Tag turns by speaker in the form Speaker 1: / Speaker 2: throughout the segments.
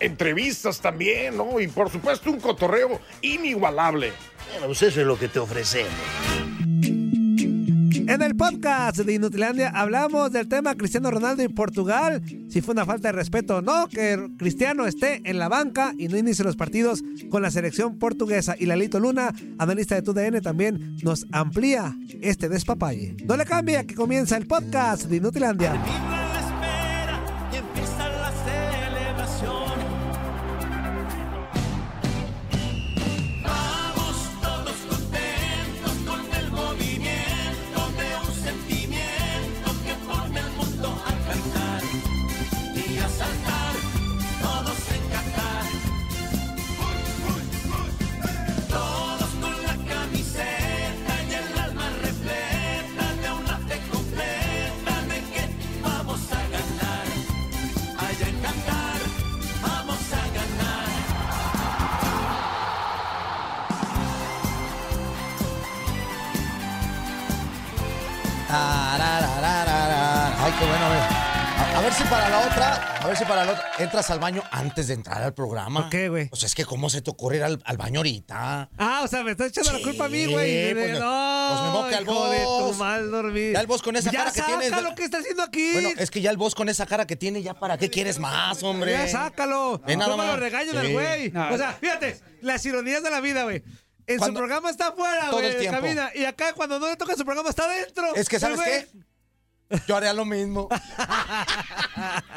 Speaker 1: Entrevistas también, ¿no? Y por supuesto un cotorreo inigualable.
Speaker 2: Bueno, pues eso es lo que te ofrecemos.
Speaker 3: En el podcast de Inutilandia hablamos del tema Cristiano Ronaldo y Portugal. Si fue una falta de respeto o no que Cristiano esté en la banca y no inicie los partidos con la selección portuguesa. Y Lalito Luna, analista de TUDN, también nos amplía este despapalle. No le cambia que comienza el podcast de Inutilandia.
Speaker 4: Para la otra, entras al baño antes de entrar al programa.
Speaker 3: ¿Por qué, güey?
Speaker 4: Pues es que cómo se te ocurre ir al, al baño ahorita.
Speaker 3: Ah, o sea, me estás echando la culpa a mí, güey.
Speaker 4: Pues me-
Speaker 3: no,
Speaker 4: pues me moque al
Speaker 3: hijo de tu mal dormir.
Speaker 4: Ya el boss con esa
Speaker 3: ya
Speaker 4: cara que tienes.
Speaker 3: lo que está haciendo aquí.
Speaker 4: Bueno, es que ya el boss con esa cara que tiene, ya para qué quieres más, hombre.
Speaker 3: Ya sácalo.
Speaker 4: Nada
Speaker 3: no me lo
Speaker 4: más.
Speaker 3: regañan al
Speaker 4: Sí.
Speaker 3: güey.
Speaker 5: No.
Speaker 3: O sea, fíjate, las ironías de la vida, güey. En
Speaker 4: Cuando-
Speaker 3: su programa está afuera,
Speaker 4: Todo
Speaker 3: güey,
Speaker 4: el
Speaker 3: de
Speaker 4: tiempo.
Speaker 3: cabina. Y acá cuando no le toca su programa está adentro.
Speaker 4: Es que, ¿sabes
Speaker 3: El güey-
Speaker 4: qué? Yo haría lo mismo.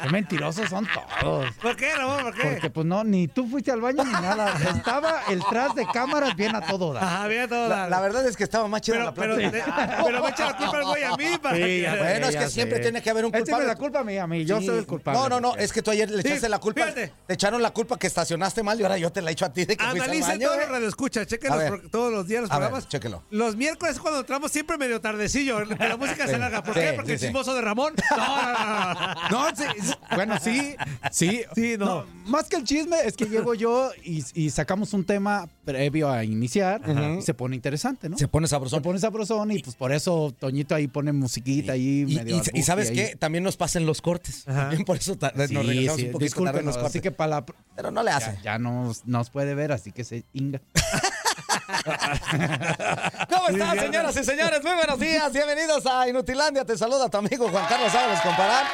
Speaker 5: Qué mentirosos son todos.
Speaker 3: ¿Por qué, Ramón? ¿Por qué?
Speaker 5: Porque pues no, ni tú fuiste al baño ni nada. Estaba el tras de cámaras bien a todo dar.
Speaker 3: Ajá, bien todo.
Speaker 4: La,
Speaker 3: dar.
Speaker 4: la verdad es que estaba más chida
Speaker 3: pero,
Speaker 4: la
Speaker 3: pero,
Speaker 4: plática.
Speaker 3: pero me echa la culpa el güey a mí. Para
Speaker 5: Sí,
Speaker 3: que-.
Speaker 4: Bueno, es
Speaker 5: ya
Speaker 4: que siempre
Speaker 5: sé.
Speaker 4: tiene que haber un
Speaker 5: Échame
Speaker 4: culpable.
Speaker 5: la culpa a mí, a mí. Yo
Speaker 4: Sí.
Speaker 5: soy el culpable.
Speaker 4: No, no, no, es que tú ayer le
Speaker 3: Sí,
Speaker 4: echaste la culpa.
Speaker 3: fíjate.
Speaker 4: Te echaron la culpa que estacionaste mal y ahora yo te la echo a ti de que fuiste al baño.
Speaker 3: todos los radioescuchas, chequen
Speaker 4: A
Speaker 3: los
Speaker 4: ver.
Speaker 3: pro- todos los días los
Speaker 4: A ver,
Speaker 3: programas.
Speaker 4: chéquelo.
Speaker 3: Los miércoles es cuando entramos siempre medio tardecillo, que la música se larga. ¿Por
Speaker 4: sí,
Speaker 3: qué? Porque
Speaker 4: sí,
Speaker 3: el
Speaker 4: sí.
Speaker 3: Chismoso de Ramón. No, no, no, no.
Speaker 5: No, sí, sí, bueno, sí, sí.
Speaker 3: Sí, no.
Speaker 5: Más que el chisme, es que llego yo y, y sacamos un tema previo a iniciar y se pone interesante, ¿no?
Speaker 4: Se pone
Speaker 5: Se
Speaker 4: sabrosón.
Speaker 5: pone sabrosón y pues por eso Toñito ahí pone musiquita ahí
Speaker 4: Y,
Speaker 5: medio
Speaker 4: y- sabes
Speaker 5: ahí.
Speaker 4: qué, también nos pasan los cortes.
Speaker 3: Ajá.
Speaker 4: También por eso ta- nos
Speaker 5: Sí,
Speaker 4: regresamos
Speaker 5: sí,
Speaker 4: un poquito tarde en
Speaker 5: discúlpenos,
Speaker 4: los cortes.
Speaker 5: así que para la...
Speaker 4: Pero no le
Speaker 5: Ya,
Speaker 4: hace.
Speaker 5: ya nos, nos puede ver, así que se inga.
Speaker 4: ¿Cómo están, señoras y señores? Muy buenos días. Bienvenidos a Inutilandia. Te saluda tu amigo Juan Carlos Ábalos Comparán.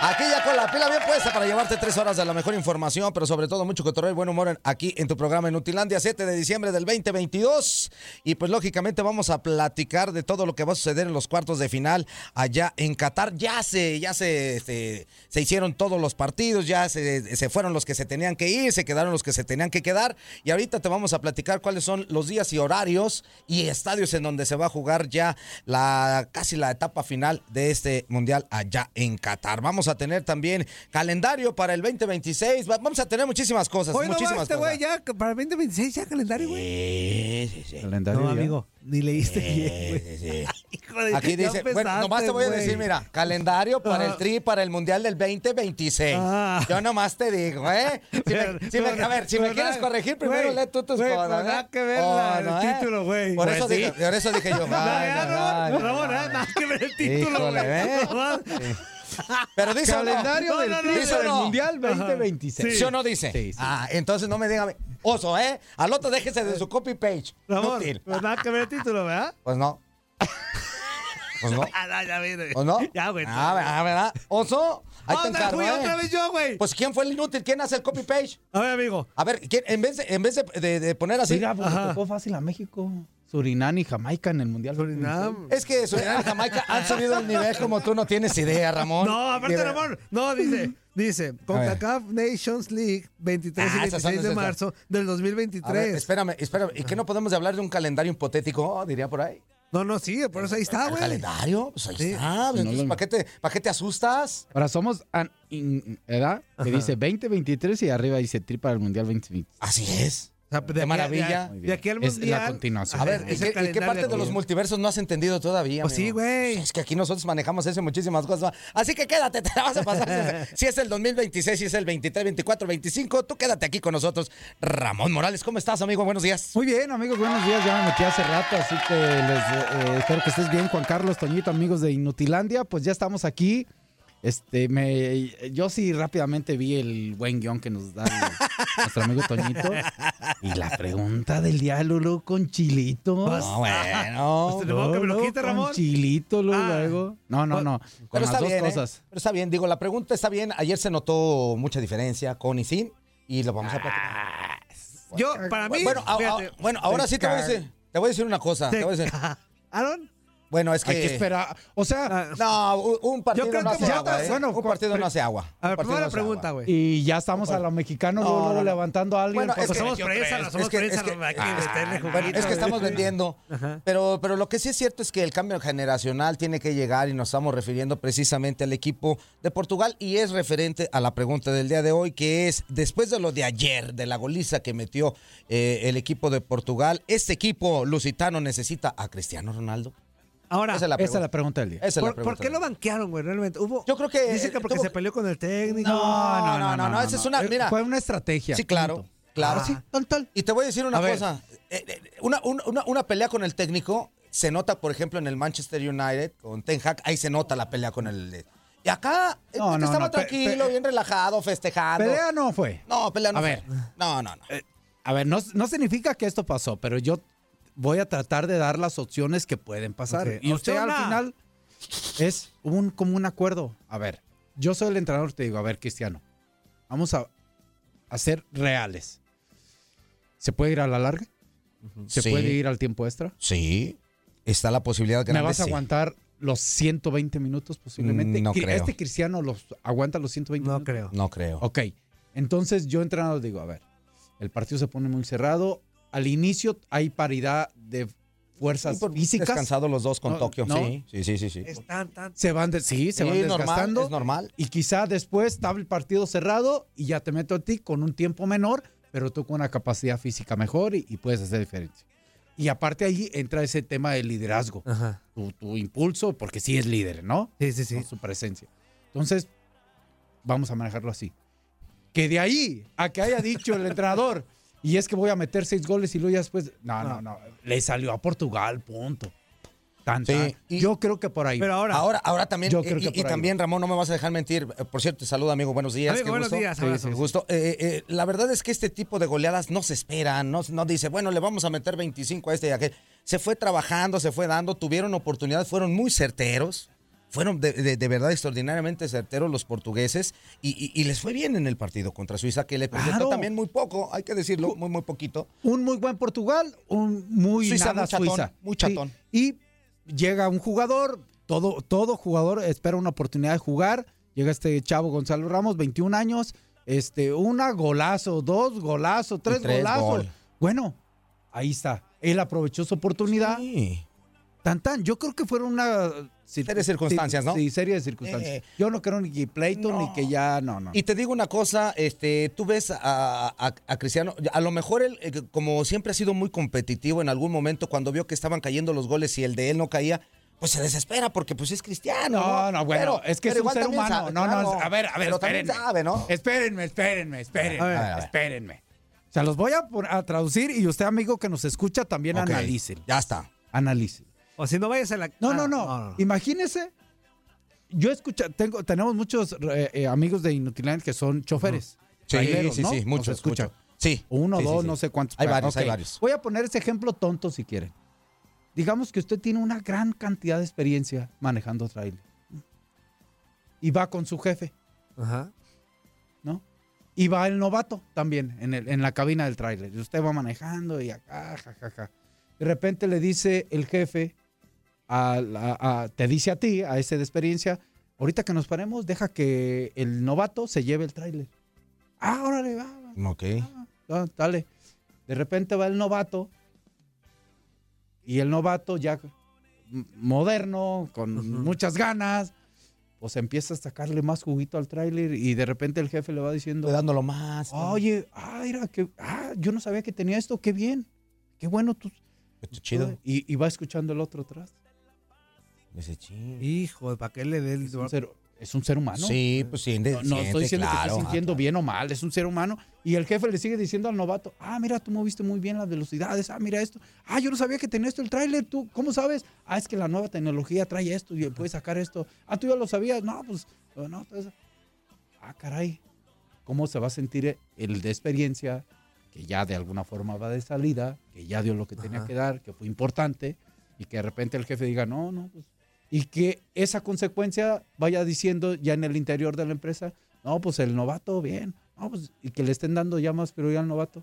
Speaker 4: Aquí ya con la pila bien puesta para llevarte tres horas de la mejor información, pero sobre todo mucho cotorreo y buen humor en- aquí en tu programa Inutilandia, 7 de diciembre del 2022. Y pues lógicamente vamos a platicar de todo lo que va a suceder en los cuartos de final allá en Qatar. Ya se, ya se, este, se hicieron todos los partidos, ya se, se fueron los que se tenían que ir, se quedaron los que se tenían que quedar. Y ahorita te vamos a platicar cuáles son los días y horarios y estadios en donde se va a jugar ya la casi la etapa final de este mundial allá en Qatar. Vamos a tener también calendario para el 2026. Va- Vamos a tener muchísimas cosas,
Speaker 3: Hoy no va
Speaker 4: muchísimas
Speaker 3: este güey
Speaker 4: cosas.
Speaker 3: ya para el 2026 ya calendario, güey.
Speaker 4: Sí, sí, sí.
Speaker 5: Calendario
Speaker 3: No,
Speaker 5: ya.
Speaker 3: amigo, ni leíste bien,
Speaker 4: Sí,
Speaker 3: güey.
Speaker 4: sí, sí.
Speaker 3: Hijo de-
Speaker 4: Aquí dice, bueno, nomás te voy a decir, mira, calendario para el tri para el Mundial del 2026.
Speaker 3: Ah.
Speaker 4: Yo nomás te digo, ¿eh? Si me- si me- a ver, si me quieres corregir, primero
Speaker 3: güey,
Speaker 4: lee tú tus
Speaker 3: güey,
Speaker 4: cosas.
Speaker 3: pero
Speaker 4: ¿eh?
Speaker 3: nada que ver
Speaker 4: Oh,
Speaker 3: la-
Speaker 4: no,
Speaker 3: el
Speaker 4: ¿eh?
Speaker 3: título, güey.
Speaker 4: Por,
Speaker 3: Pues
Speaker 4: eso
Speaker 3: sí.
Speaker 4: dije, por eso dije yo,
Speaker 3: No,
Speaker 4: ay, ay,
Speaker 3: no,
Speaker 4: ay,
Speaker 3: nada, que ver el título, güey.
Speaker 4: Pero dice.
Speaker 5: Calendario
Speaker 3: No,
Speaker 5: del. Mundial 2026.
Speaker 4: ¿Sí o no dice?
Speaker 5: Sí, sí.
Speaker 4: Ah, entonces no me diga, oso, ¿eh? Al otro déjese de su copy page.
Speaker 3: Ramón,
Speaker 4: Inútil.
Speaker 3: pues nada que ver el título, ¿verdad?
Speaker 4: Pues no. Pues no.
Speaker 3: Ah, no, ya viene.
Speaker 4: ¿O no?
Speaker 3: Ya, güey.
Speaker 4: Ah, ah, ¿verdad? Oso, ahí te
Speaker 3: Otra,
Speaker 4: encargo,
Speaker 3: fui
Speaker 4: ¿eh?
Speaker 3: otra vez yo, güey.
Speaker 4: Pues ¿quién fue el inútil? ¿Quién hace el copy page?
Speaker 3: A ver, amigo.
Speaker 4: A ver, ¿quién- en vez de, en vez de, de- de poner así.
Speaker 5: Mira, pues tocó fácil a México. Surinam y Jamaica en el Mundial.
Speaker 3: Surinam.
Speaker 4: Es que Surinam y Jamaica han subido el nivel como tú no tienes idea, Ramón.
Speaker 3: No, aparte, Ramón. No, dice, dice, CONCACAF Nations League 23
Speaker 4: Ah,
Speaker 3: y
Speaker 4: esas son
Speaker 3: 26 de
Speaker 4: esas.
Speaker 3: marzo del
Speaker 4: A ver,
Speaker 3: 2023.
Speaker 4: espérame, espérame. ¿Y qué no podemos hablar de un calendario hipotético? Oh, diría por ahí.
Speaker 3: No, no, sí, por eso ahí está,
Speaker 4: ¿El
Speaker 3: güey.
Speaker 4: calendario? Pues ahí
Speaker 3: Sí.
Speaker 4: está.
Speaker 5: No lo-
Speaker 4: ¿Para qué, te, ¿Para qué te asustas?
Speaker 5: Ahora somos an- in- edad que dice 2023 y arriba dice tri para el Mundial 2020.
Speaker 4: Así es.
Speaker 3: Sea, de
Speaker 4: maravilla.
Speaker 3: De, de aquí al
Speaker 5: Es la
Speaker 3: mundial.
Speaker 5: continuación.
Speaker 4: A ver, ¿y
Speaker 3: el
Speaker 4: qué, y qué
Speaker 3: calendario
Speaker 4: parte de los multiversos no has entendido todavía?
Speaker 3: Pues sí,
Speaker 4: amigo?
Speaker 3: güey.
Speaker 4: Es que aquí nosotros manejamos eso y muchísimas cosas. Así que quédate, te la vas a pasar. si es el 2026, si es el 23, 24, 25, tú quédate aquí con nosotros. Ramón Morales, ¿cómo estás, amigo? Buenos días.
Speaker 5: Muy bien, amigos, buenos días. Ya me metí hace rato, así que les eh, espero que estés bien, Juan Carlos Toñito, amigos de Inutilandia. Pues ya estamos aquí. Este, me, yo sí rápidamente vi el buen guion que nos da el- nuestro amigo Toñito. Y la pregunta del Lulu, con chilito.
Speaker 4: No, bueno.
Speaker 3: Pues, Luego que me lo quite,
Speaker 5: con
Speaker 3: Ramón.
Speaker 5: chilito, luego,
Speaker 3: Ah.
Speaker 5: luego. No, no, no. Con
Speaker 4: Pero
Speaker 5: las
Speaker 4: está
Speaker 5: dos
Speaker 4: bien, ¿eh? Pero está bien, digo, la pregunta está bien. Ayer se notó mucha diferencia con y sin y lo vamos a platicar.
Speaker 3: Yo, para mí.
Speaker 4: Bueno, a- a-
Speaker 3: fíjate,
Speaker 4: bueno, ahora sí te voy a decir, te voy a decir una cosa.
Speaker 3: te
Speaker 4: te voy a decir-
Speaker 3: cagaron.
Speaker 4: Bueno, es que...
Speaker 5: Hay que esperar. O sea,
Speaker 4: No, un, partido no hace
Speaker 3: ya
Speaker 4: agua, ¿eh?
Speaker 5: bueno,
Speaker 4: un partido no hace agua.
Speaker 3: A ver, primera
Speaker 4: no
Speaker 3: pregunta, güey.
Speaker 5: y ya estamos a lo mexicano,
Speaker 4: No,
Speaker 5: luego, luego
Speaker 4: no, no.
Speaker 5: levantando a alguien.
Speaker 4: Bueno,
Speaker 5: pues,
Speaker 4: es que-
Speaker 3: somos prensa, somos
Speaker 4: es que-
Speaker 3: prensa,
Speaker 4: es que- ah, estamos vendiendo.
Speaker 3: Ajá.
Speaker 4: Pero, pero lo que sí es cierto es que el cambio generacional tiene que llegar y nos estamos refiriendo precisamente al equipo de Portugal y es referente a la pregunta del día de hoy, que es, después de lo de ayer, de la goliza que metió eh, el equipo de Portugal, ¿este equipo lusitano necesita a Cristiano Ronaldo?
Speaker 3: Ahora,
Speaker 4: Esa es la
Speaker 5: Esa es
Speaker 4: pregunta.
Speaker 5: la pregunta del día.
Speaker 4: Esa es la
Speaker 3: ¿por,
Speaker 4: pregunta.
Speaker 3: por qué lo banquearon, güey? Realmente. Hubo,
Speaker 4: Yo creo que,
Speaker 3: Dice que
Speaker 4: eh,
Speaker 3: porque
Speaker 4: tuvo
Speaker 3: se peleó con el técnico.
Speaker 4: No, no, no, no, esa es una,
Speaker 5: Eh,
Speaker 4: mira,
Speaker 5: Fue una estrategia.
Speaker 4: sí, claro,
Speaker 5: punto.
Speaker 4: claro.
Speaker 5: Ah, sí, tal, tal.
Speaker 4: Y te voy a decir una
Speaker 5: A
Speaker 4: cosa. eh, eh, Una, una- una- pelea con el técnico se nota, por ejemplo, en el Manchester United con Ten Hag. Ahí se nota la pelea con el. Y acá eh,
Speaker 5: No, no,
Speaker 4: estaba
Speaker 5: no,
Speaker 4: tranquilo,
Speaker 5: pe-
Speaker 4: bien relajado, festejando.
Speaker 5: Pelea no fue.
Speaker 4: No, pelea no.
Speaker 5: A
Speaker 4: fue.
Speaker 5: ver.
Speaker 4: No, no, no.
Speaker 5: A ver, no, no significa que esto pasó, pero yo voy a tratar de dar las opciones que pueden pasar. Y usted al
Speaker 3: A.
Speaker 5: final es un, como un acuerdo. A ver, yo soy el entrenador, te digo, a ver, Cristiano, vamos a, a ser reales. ¿Se puede ir a la larga? ¿Se
Speaker 4: Sí.
Speaker 5: puede ir al tiempo extra?
Speaker 4: Sí. Está la posibilidad de
Speaker 5: ¿Me vas a aguantar los 120 minutos posiblemente?
Speaker 4: No creo.
Speaker 5: ¿Este Cristiano los aguanta los 120
Speaker 3: No
Speaker 5: minutos?
Speaker 3: creo.
Speaker 4: No creo.
Speaker 5: Ok, entonces yo entrenador digo, a ver, el partido se pone muy cerrado. Al inicio hay paridad de fuerzas
Speaker 4: Sí,
Speaker 5: físicas.
Speaker 4: Descansados los dos con
Speaker 5: No,
Speaker 4: Tokio.
Speaker 5: no.
Speaker 4: Sí, sí, sí, sí. sí.
Speaker 3: Es tan.
Speaker 5: Se van, de- sí, se
Speaker 4: Sí,
Speaker 5: van
Speaker 4: normal,
Speaker 5: desgastando.
Speaker 4: es normal.
Speaker 5: Y quizá después está el partido cerrado y ya te meto a ti con un tiempo menor, pero tú con una capacidad física mejor y, y puedes hacer diferencia. Y aparte ahí entra ese tema del liderazgo,
Speaker 3: Ajá.
Speaker 5: tu, tu impulso, porque sí es líder, ¿no?
Speaker 3: Sí, sí, sí.
Speaker 5: Con su presencia. Entonces, vamos a manejarlo así. Que de ahí a que haya dicho el entrenador, y es que voy a meter seis goles y luego ya después. No, no, no. Le salió a Portugal, punto. Tan,
Speaker 4: Sí, y-
Speaker 5: Yo creo que por ahí.
Speaker 3: Pero ahora,
Speaker 4: Ahora, ahora también,
Speaker 5: Yo
Speaker 4: y-
Speaker 5: creo que
Speaker 4: y,
Speaker 5: por ahí
Speaker 4: también, Ramón, no me vas a dejar mentir. Eh, Por cierto, te saludo, amigo. Buenos días.
Speaker 3: Amigo,
Speaker 4: qué
Speaker 3: buenos
Speaker 4: gusto.
Speaker 3: días,
Speaker 4: Sí, sí, gusto. Eh, eh, la verdad es que este tipo de goleadas no se esperan. No, no dice, bueno, le vamos a meter 25 a este y a aquel. Se fue trabajando, se fue dando, tuvieron oportunidades, fueron muy certeros. Fueron de, de- de verdad extraordinariamente certeros los portugueses y, y- y les fue bien en el partido contra Suiza, que le
Speaker 5: Claro.
Speaker 4: también muy poco, hay que decirlo, muy, muy poquito.
Speaker 5: un muy buen Portugal, un muy
Speaker 4: Suiza,
Speaker 5: nada
Speaker 4: muy chatón,
Speaker 5: Suiza.
Speaker 4: muy chatón.
Speaker 5: Sí. Y llega un jugador, todo, todo jugador espera una oportunidad de jugar. Llega este chavo Gonzalo Ramos, 21 años, este, una golazo, dos golazos, tres,
Speaker 4: tres
Speaker 5: golazos.
Speaker 4: gol.
Speaker 5: Bueno, ahí está. Él aprovechó su oportunidad.
Speaker 4: Sí.
Speaker 5: Tan tan. Yo creo que fueron una cir-
Speaker 4: Serie de circunstancias, ¿no?
Speaker 5: Sí, serie de circunstancias.
Speaker 4: Eh,
Speaker 5: Yo no creo ni que pleito
Speaker 4: no.
Speaker 5: ni que ya no, no.
Speaker 4: Y te digo una cosa, este, tú ves a, a- a Cristiano, a lo mejor él, eh, como siempre ha sido muy competitivo, en algún momento cuando vio que estaban cayendo los goles y el de él no caía, pues se desespera porque pues es cristiano.
Speaker 5: No, no, bueno,
Speaker 4: Pero-
Speaker 5: es que es un ser humano.
Speaker 4: sabe,
Speaker 5: no, no, a ver, a ver, espérenme.
Speaker 4: sabe, ¿no?
Speaker 5: Espérenme, espérenme, espérenme.
Speaker 3: A ver,
Speaker 4: a ver.
Speaker 5: Espérenme. O sea, los voy a, a traducir y usted, amigo que nos escucha, también
Speaker 4: Ok,
Speaker 5: analicen.
Speaker 4: Ya está.
Speaker 5: Analicen.
Speaker 3: O si no vayas a la.
Speaker 5: No,
Speaker 3: Ah,
Speaker 5: no, no, Imagínese. Yo escucha, tengo, tenemos muchos eh, eh, amigos de Inutiland que son choferes.
Speaker 4: Sí,
Speaker 5: traileros,
Speaker 4: sí,
Speaker 5: ¿no?
Speaker 4: sí, muchos,
Speaker 5: escuchan.
Speaker 4: Sí.
Speaker 5: Uno,
Speaker 4: sí,
Speaker 5: dos,
Speaker 4: sí.
Speaker 5: no sé cuántos.
Speaker 4: Hay varios, hay varios.
Speaker 5: Voy a poner ese ejemplo tonto si quieren. Digamos que usted tiene una gran cantidad de experiencia manejando trailer. Y va con su jefe,
Speaker 3: Ajá.
Speaker 5: ¿no? Y va el novato también en, el- en la cabina del tráiler. Y usted va manejando y acá, ja, ja, ja. De repente le dice el jefe, a te dice a ti, a ese de experiencia, ahorita que nos paremos, deja que el novato se lleve el tráiler. Ah, órale, va, va,
Speaker 4: Ok.
Speaker 5: va, dale. De repente va el novato y el novato ya moderno, con muchas ganas, pues empieza a sacarle más juguito al tráiler y de repente el jefe le va diciendo,
Speaker 4: Dándolo más.
Speaker 5: oye, ah, mira, que, ah, yo no sabía que tenía esto, qué bien, qué bueno tú.
Speaker 4: Chido.
Speaker 5: Y, y va escuchando el otro atrás.
Speaker 4: Dice, "Chin".
Speaker 3: Hijo, ¿para qué le dé el...
Speaker 5: Es un ser, es un ser humano.
Speaker 4: Sí, pues siente,
Speaker 5: No, no
Speaker 4: siente,
Speaker 5: estoy diciendo que
Speaker 4: claro.
Speaker 5: esté sintiendo
Speaker 4: Ah,
Speaker 5: bien o mal, es un ser humano. Y el jefe le sigue diciendo al novato, ah, mira, tú moviste muy bien las velocidades, ah, mira esto. Ah, yo no sabía que tenía esto el tráiler, tú, ¿cómo sabes? Ah, es que la nueva tecnología trae esto y puedes sacar esto. Ah, tú ya lo sabías, no, pues, no. pues, ah, caray, ¿cómo se va a sentir el de experiencia, que ya de alguna forma va de salida, que ya dio lo que tenía que dar, que fue importante, y que de repente el jefe diga, no, no, pues y que esa consecuencia vaya diciendo ya en el interior de la empresa, no, pues el novato, bien, no, pues, y que le estén dando ya más prioridad al novato.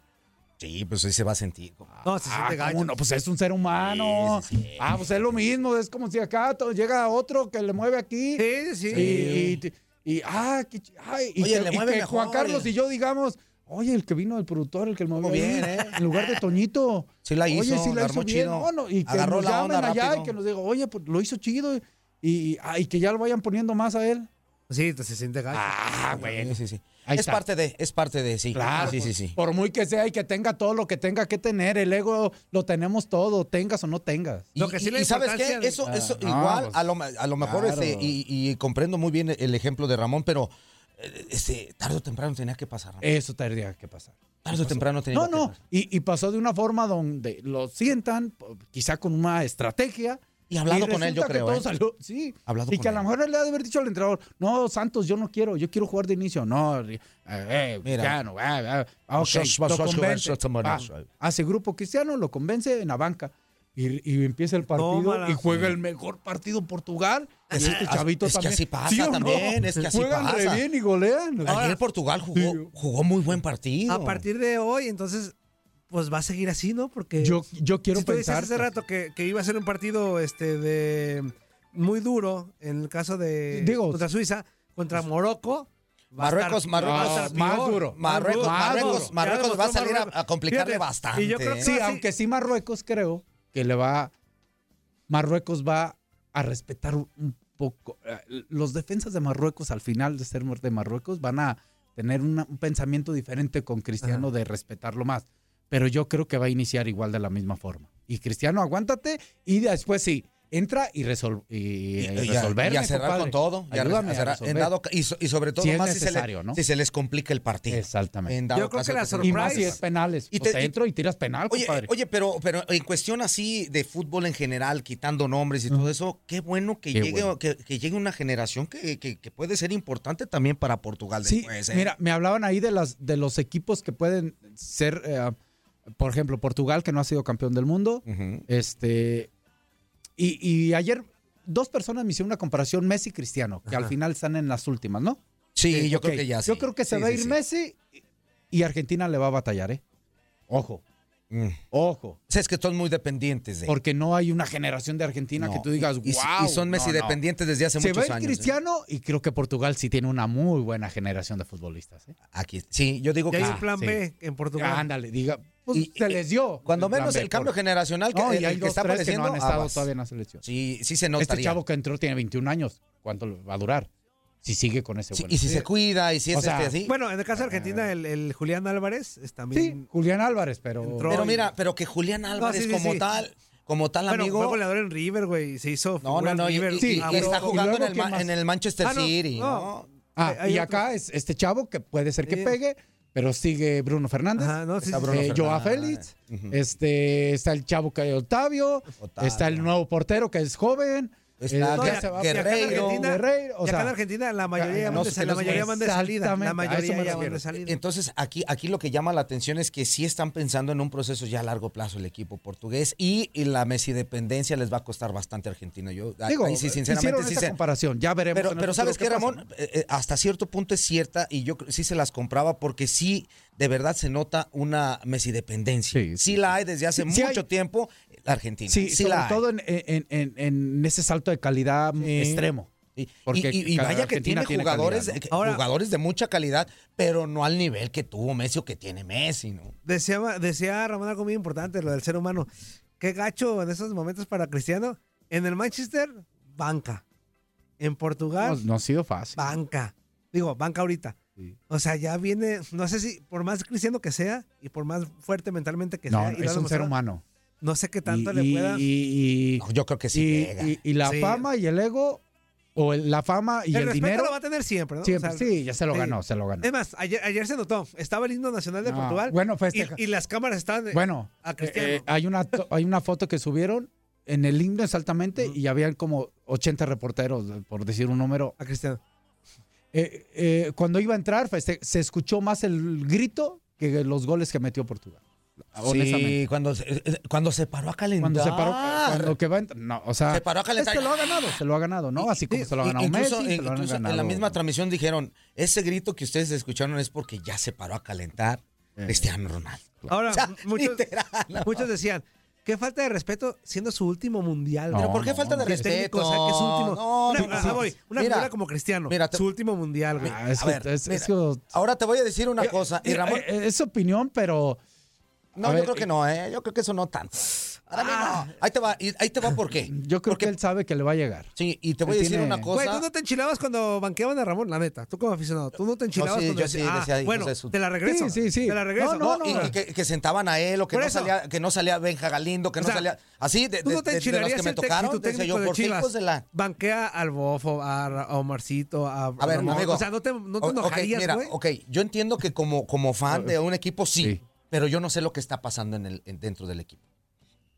Speaker 4: Sí, pues sí se va a sentir.
Speaker 3: No, se siente.
Speaker 5: ¿cómo no? Pues es un ser humano. Ah, pues es lo mismo, es como si acá llega otro que le mueve aquí.
Speaker 3: Sí, sí.
Speaker 5: Y, y- y- ah, ch- ay, y
Speaker 4: Oye,
Speaker 5: que,
Speaker 4: le
Speaker 5: y
Speaker 4: mueve
Speaker 5: que
Speaker 4: mejor,
Speaker 5: Juan Carlos y yo digamos, oye, el que vino el productor, el que le movió
Speaker 4: bien, ¿eh?
Speaker 5: en lugar de Toñito.
Speaker 4: Sí la hizo,
Speaker 5: Oye, sí
Speaker 4: la
Speaker 5: la
Speaker 4: armó
Speaker 5: hizo bien.
Speaker 4: chido.
Speaker 5: No, no, y que
Speaker 4: Agarró
Speaker 5: nos
Speaker 4: la
Speaker 5: llamen
Speaker 4: onda
Speaker 5: allá
Speaker 4: rápido.
Speaker 5: y que nos diga, oye, pues lo hizo chido. Y, ah, y que ya lo vayan poniendo más a él.
Speaker 3: Sí, se siente gacho.
Speaker 5: Ah,
Speaker 4: Sí, sí, sí.
Speaker 5: Ahí
Speaker 4: es
Speaker 5: está.
Speaker 4: parte de, es parte de, sí.
Speaker 5: Claro,
Speaker 4: Sí, sí, sí.
Speaker 5: Por muy que sea y que tenga todo lo que tenga que tener, el ego lo tenemos todo, tengas o no tengas.
Speaker 3: Lo que sí
Speaker 4: y,
Speaker 3: la
Speaker 4: y sabes qué,
Speaker 3: de-
Speaker 4: eso,
Speaker 5: Ah,
Speaker 4: eso
Speaker 5: no,
Speaker 4: igual,
Speaker 5: pues,
Speaker 4: a lo, a lo mejor,
Speaker 5: claro.
Speaker 4: este, y, y comprendo muy bien el ejemplo de Ramón, pero este, tarde o temprano tenía que pasar. Ramón.
Speaker 5: Eso tendría que pasar.
Speaker 4: tarde o temprano tenía
Speaker 5: No,
Speaker 4: que
Speaker 5: no.
Speaker 4: pasar.
Speaker 5: Y, y pasó de una forma donde lo sientan, quizá con una estrategia.
Speaker 4: Y hablado con él, yo creo, ¿eh?
Speaker 5: salió- sí.
Speaker 4: Hablado
Speaker 5: y
Speaker 4: con
Speaker 5: que a
Speaker 4: él.
Speaker 5: lo mejor le ha de haber dicho al entrenador, no, Santos, yo no quiero, yo quiero jugar de inicio. No, eh, eh,
Speaker 4: Mira.
Speaker 5: Cristiano, ah, ah, ah, ok,
Speaker 4: Sos- vas-
Speaker 5: lo
Speaker 4: a
Speaker 5: convence. grupo cristiano, lo convence en la banca. Y, y empieza el partido
Speaker 3: Tómala.
Speaker 5: y juega el mejor partido Portugal. Y
Speaker 4: Es-
Speaker 5: este
Speaker 4: es-
Speaker 5: chavito
Speaker 4: es que así pasa
Speaker 5: ¿Sí o no?
Speaker 4: también, es que así
Speaker 5: Juegan re
Speaker 4: pasa.
Speaker 5: bien y golean.
Speaker 4: Ayer Portugal jugó,
Speaker 5: Sí.
Speaker 4: jugó muy buen partido.
Speaker 3: A partir de hoy, entonces, pues va a seguir así, ¿no? Porque
Speaker 5: Yo, yo quiero
Speaker 3: si tú
Speaker 5: pensar.
Speaker 3: hace rato que, que iba a ser un partido este de muy duro en el caso de
Speaker 5: Digo,
Speaker 3: contra Suiza, contra Morocco.
Speaker 4: Marruecos,
Speaker 3: estar-
Speaker 4: Marruecos,
Speaker 3: va a estar
Speaker 5: más duro.
Speaker 4: Marruecos,
Speaker 5: Más
Speaker 4: Marruecos,
Speaker 5: duro.
Speaker 4: Marruecos va a salir a, complicarle
Speaker 3: Fíjate,
Speaker 4: bastante.
Speaker 3: y yo creo que.
Speaker 5: Sí,
Speaker 3: sí.
Speaker 5: aunque sí Marruecos creo que le va, Marruecos va a respetar un- poco. eh, Los defensas de Marruecos al final de ser de Marruecos van a tener una- un pensamiento diferente con Cristiano de respetarlo más. Pero yo creo que va a iniciar igual de la misma forma. Y Cristiano, aguántate y después sí, entra y, resol y,
Speaker 4: Y, a-
Speaker 5: resolverme,
Speaker 4: y a cerrar
Speaker 5: compadre.
Speaker 4: con todo. y a-
Speaker 5: Ayúdame
Speaker 4: a
Speaker 5: a
Speaker 4: cerrar. en
Speaker 5: resolver.
Speaker 4: dado ca- y, so- y sobre todo
Speaker 5: Si
Speaker 4: más si se,
Speaker 5: necesario,
Speaker 4: le-
Speaker 5: ¿no?
Speaker 4: si se les complica el partido.
Speaker 5: Exactamente.
Speaker 4: En dado
Speaker 3: Yo creo que la
Speaker 4: se-
Speaker 5: Y más si es penales.
Speaker 4: Y te- y-
Speaker 5: entro y tiras penal,
Speaker 4: Oye,
Speaker 5: compadre.
Speaker 4: oye, pero, pero en cuestión así de fútbol en general, quitando nombres y todo eso, qué bueno que
Speaker 5: Qué
Speaker 4: llegue
Speaker 5: bueno.
Speaker 4: Que, que llegue una generación que, que- que puede ser importante también para Portugal
Speaker 5: Sí,
Speaker 4: después. ¿eh?
Speaker 5: mira, me hablaban ahí de las de los equipos que pueden ser, eh, por ejemplo, Portugal que no ha sido campeón del mundo, este y, y ayer dos personas me hicieron una comparación Messi y Cristiano, que al final están en las últimas, ¿no?
Speaker 4: Sí, yo
Speaker 5: Ok,
Speaker 4: creo que ya sí.
Speaker 5: Yo creo que se
Speaker 4: Sí,
Speaker 5: va a
Speaker 4: sí,
Speaker 5: ir
Speaker 4: sí.
Speaker 5: Messi y Argentina le va a batallar, ¿eh? Ojo,
Speaker 4: Mm.
Speaker 5: ojo,
Speaker 4: O sea, es que son muy dependientes de.
Speaker 5: porque no hay una generación de Argentina
Speaker 4: No,
Speaker 5: que tú digas,
Speaker 4: y-
Speaker 5: wow.
Speaker 4: y son Messi
Speaker 5: no, no".
Speaker 4: dependientes desde hace
Speaker 5: Se va
Speaker 4: muchos
Speaker 5: a ir
Speaker 4: años. ¿eh?
Speaker 5: Cristiano y creo que Portugal sí tiene una muy buena generación de futbolistas. ¿eh?
Speaker 4: Aquí, sí, yo digo que
Speaker 3: hay un plan
Speaker 5: sí.
Speaker 3: B en Portugal.
Speaker 5: Ándale, diga, pues
Speaker 4: Y-
Speaker 5: se les dio.
Speaker 4: Cuando menos el cambio
Speaker 5: por-
Speaker 4: generacional que,
Speaker 5: No,
Speaker 4: el
Speaker 5: hay
Speaker 4: que
Speaker 5: dos,
Speaker 4: está
Speaker 5: tres que
Speaker 4: apareciendo.
Speaker 5: no han estado todavía en la selección.
Speaker 4: Sí, sí se nota.
Speaker 5: Este chavo que entró tiene 21 años. ¿Cuánto va a durar? Si sigue con ese
Speaker 4: Sí, y si se cuida, y si es
Speaker 5: O sea,
Speaker 4: este así.
Speaker 3: Bueno, en el caso de Argentina, el, el Julián Álvarez es
Speaker 5: Sí,
Speaker 3: también.
Speaker 5: Julián Álvarez, pero...
Speaker 4: Pero mira, pero que Julián Álvarez
Speaker 3: sí, sí,
Speaker 4: como
Speaker 3: sí.
Speaker 4: tal, como tal
Speaker 3: Bueno,
Speaker 4: amigo.
Speaker 3: fue goleador en River, güey. Se hizo.
Speaker 4: No, no, no. Y,
Speaker 3: River.
Speaker 4: y-
Speaker 5: Sí,
Speaker 4: y
Speaker 5: ah,
Speaker 4: está jugando
Speaker 5: ¿y
Speaker 4: en el, en el Manchester
Speaker 3: Ah, no,
Speaker 4: City.
Speaker 3: no.
Speaker 4: ¿no?
Speaker 5: Ah,
Speaker 3: Hay
Speaker 5: y
Speaker 3: otro-
Speaker 5: acá es este chavo que puede ser que
Speaker 3: Sí.
Speaker 5: pegue, pero sigue Bruno Fernández.
Speaker 3: Ajá, no, sí,
Speaker 4: Está
Speaker 3: sí,
Speaker 4: Bruno
Speaker 5: eh,
Speaker 4: Fernández.
Speaker 5: Félix, este, está el chavo que Octavio,
Speaker 4: Otavio.
Speaker 5: está el nuevo portero que es joven,
Speaker 4: está
Speaker 3: No,
Speaker 5: ya va-
Speaker 3: y acá en
Speaker 4: Guerreiro.
Speaker 3: Argentina-
Speaker 5: Guerreiro, o
Speaker 3: y acá
Speaker 5: sea,
Speaker 3: en Argentina la mayoría,
Speaker 4: no
Speaker 3: van, de,
Speaker 4: sé,
Speaker 3: la mayoría van de salida. La mayoría ya van de salida.
Speaker 4: Entonces, aquí, aquí lo que llama la atención es que sí están pensando en un proceso ya a largo plazo el equipo portugués y, y la Messi dependencia les va a costar bastante a Argentina. Yo,
Speaker 5: Digo,
Speaker 4: ahí sí, sinceramente, sí
Speaker 5: comparación, ya veremos.
Speaker 4: Pero, ¿sabes qué,
Speaker 5: pasa.
Speaker 4: Ramón? Eh, eh, hasta cierto punto es cierta y yo sí se las compraba porque sí, de verdad se nota una Messi dependencia. Sí,
Speaker 5: Sí, sí,
Speaker 4: la hay desde hace
Speaker 5: sí
Speaker 4: mucho
Speaker 5: hay.
Speaker 4: tiempo la Argentina.
Speaker 5: Sí,
Speaker 4: Sí,
Speaker 5: sobre
Speaker 4: la
Speaker 5: todo en, en- en- en ese salto de calidad
Speaker 4: Sí.
Speaker 5: extremo.
Speaker 4: Y,
Speaker 5: Porque
Speaker 4: y- y- y vaya que
Speaker 5: Argentina
Speaker 4: tiene
Speaker 5: tiene
Speaker 4: jugadores,
Speaker 5: calidad, ¿no?
Speaker 4: que-
Speaker 3: Ahora-
Speaker 4: jugadores de mucha calidad, pero no al nivel que tuvo Messi o que tiene Messi, ¿no?
Speaker 3: Decía, decía Ramón algo muy importante, lo del ser humano. Qué gacho en esos momentos para Cristiano. En el Manchester, banca. En Portugal,
Speaker 5: No, no ha sido fácil.
Speaker 3: banca. Digo, banca ahorita.
Speaker 5: Sí.
Speaker 3: O sea, ya viene, no sé si, por más cristiano que sea y por más fuerte mentalmente que
Speaker 5: No,
Speaker 3: sea, ha
Speaker 5: es un ser humano.
Speaker 3: No sé qué tanto
Speaker 5: y,
Speaker 3: le pueda.
Speaker 5: y- y-
Speaker 4: No, yo creo que sí
Speaker 5: y-
Speaker 4: pega.
Speaker 5: y- y la
Speaker 3: Sí.
Speaker 5: fama y el ego, o el- la fama y
Speaker 3: el
Speaker 5: el,
Speaker 3: respeto
Speaker 5: dinero.
Speaker 3: lo va a tener siempre, ¿no? O
Speaker 5: Siempre,
Speaker 3: sea,
Speaker 5: sí, ya se lo
Speaker 3: sí.
Speaker 5: ganó, se lo ganó.
Speaker 3: Es más, ayer, ayer se notó, estaba el himno nacional de
Speaker 5: No,
Speaker 3: Portugal
Speaker 5: bueno, festeja-
Speaker 3: y las cámaras estaban eh,
Speaker 5: Bueno,
Speaker 3: a Cristiano.
Speaker 5: eh, eh, hay, una, hay una foto que subieron en el himno exactamente y habían como 80 reporteros, por decir un número.
Speaker 3: a Cristiano.
Speaker 5: Eh, eh, cuando iba a entrar, feste- se escuchó más el grito que los goles que metió Portugal. Honestamente.
Speaker 4: Sí, cuando, se- eh, cuando se paró a calentar.
Speaker 5: Cuando se paró, cuando que va no, o sea,
Speaker 4: Se paró a calentar.
Speaker 5: es que lo ha ganado, se lo ha ganado, ¿no? Así como se lo ha ganado
Speaker 4: Incluso,
Speaker 5: Messi, se lo han
Speaker 4: incluso en la misma transmisión dijeron, ese grito que ustedes escucharon es porque ya se paró a calentar
Speaker 5: Eh.
Speaker 4: Cristiano Ronaldo.
Speaker 3: Ahora,
Speaker 4: O sea,
Speaker 3: muchos,
Speaker 4: literal, ¿no?
Speaker 3: muchos decían, qué falta de respeto siendo su último mundial.
Speaker 5: No,
Speaker 4: Pero ¿por qué falta de
Speaker 3: el técnico,
Speaker 4: respeto?
Speaker 3: o sea, que su último.
Speaker 4: No,
Speaker 3: una,
Speaker 4: no,
Speaker 3: ajá,
Speaker 4: no.
Speaker 3: voy, una
Speaker 4: Mira,
Speaker 3: figura como Cristiano.
Speaker 4: mira, te-
Speaker 3: su último mundial, güey.
Speaker 5: Ah, es
Speaker 4: A
Speaker 5: que-
Speaker 4: ver,
Speaker 5: es- es
Speaker 4: mira,
Speaker 5: que-
Speaker 4: Ahora te voy a decir una cosa. Y
Speaker 5: Mira,
Speaker 4: Ramón,
Speaker 5: eh, es opinión, pero
Speaker 4: no,
Speaker 5: a
Speaker 4: yo
Speaker 5: ver,
Speaker 4: creo que no, ¿eh? Yo creo que eso no tanto. Para mí no. Ahí te va, y- ahí te va por qué.
Speaker 5: yo creo
Speaker 4: Porque-
Speaker 5: que él sabe que le va a llegar.
Speaker 4: Sí, y te voy
Speaker 5: Él
Speaker 4: a decir
Speaker 5: tiene-
Speaker 4: una
Speaker 3: Güey,
Speaker 4: cosa.
Speaker 3: tú no te enchilabas cuando banqueaban a Ramón, la neta. Tú como aficionado. Tú no te enchilabas
Speaker 4: sí,
Speaker 3: cuando
Speaker 4: yo sí
Speaker 3: decía, ah, bueno, te la regreso.
Speaker 5: Sí, sí, sí.
Speaker 3: Te la regreso.
Speaker 5: No,
Speaker 4: No, y, y que, que sentaban a él o que
Speaker 3: Por
Speaker 4: no,
Speaker 3: eso.
Speaker 4: salía, que no salía Benja Galindo, que
Speaker 3: O
Speaker 4: no
Speaker 3: sea,
Speaker 4: salía. Así, de,
Speaker 3: Tú no te
Speaker 4: de- de los que me tocaron,
Speaker 3: tu
Speaker 4: decía yo,
Speaker 3: de
Speaker 4: ¿por de la.?
Speaker 3: banquea al Bofo, a, Omarcito, a,
Speaker 4: A ver, amigo.
Speaker 3: O sea, no te, no enojarías,
Speaker 4: mira,
Speaker 3: güey.
Speaker 4: ok, yo entiendo que como, como fan de un equipo Sí. Pero yo no sé lo que está pasando en el, en- dentro del equipo.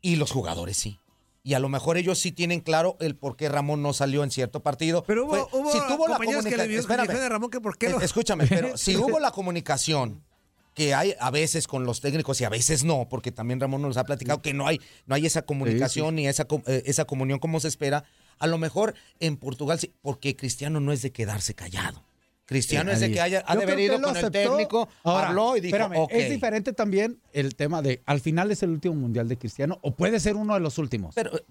Speaker 4: Y los jugadores sí. Y a lo mejor ellos sí tienen claro el por qué Ramón no salió en cierto partido.
Speaker 3: Pero hubo,
Speaker 4: Fue-
Speaker 3: hubo
Speaker 4: si tuvo la
Speaker 3: compañeros que le Ramón que por qué lo-
Speaker 4: Escúchame, pero si hubo la comunicación que hay a veces con los técnicos y a veces no, porque también Ramón nos ha platicado que no hay, no hay esa comunicación ni esa, eh, esa comunión como se espera. A lo mejor en Portugal sí, porque Cristiano no es de quedarse callado. Cristiano es de que haya, ha
Speaker 5: Yo
Speaker 4: de
Speaker 5: creo
Speaker 4: haber
Speaker 5: que
Speaker 4: ido
Speaker 5: él lo
Speaker 4: con el
Speaker 5: aceptó.
Speaker 4: técnico,
Speaker 5: Ahora,
Speaker 4: habló y dijo,
Speaker 5: espérame, es diferente también el tema de al final es el último mundial de Cristiano o puede ser uno de los últimos.
Speaker 4: Pero eh,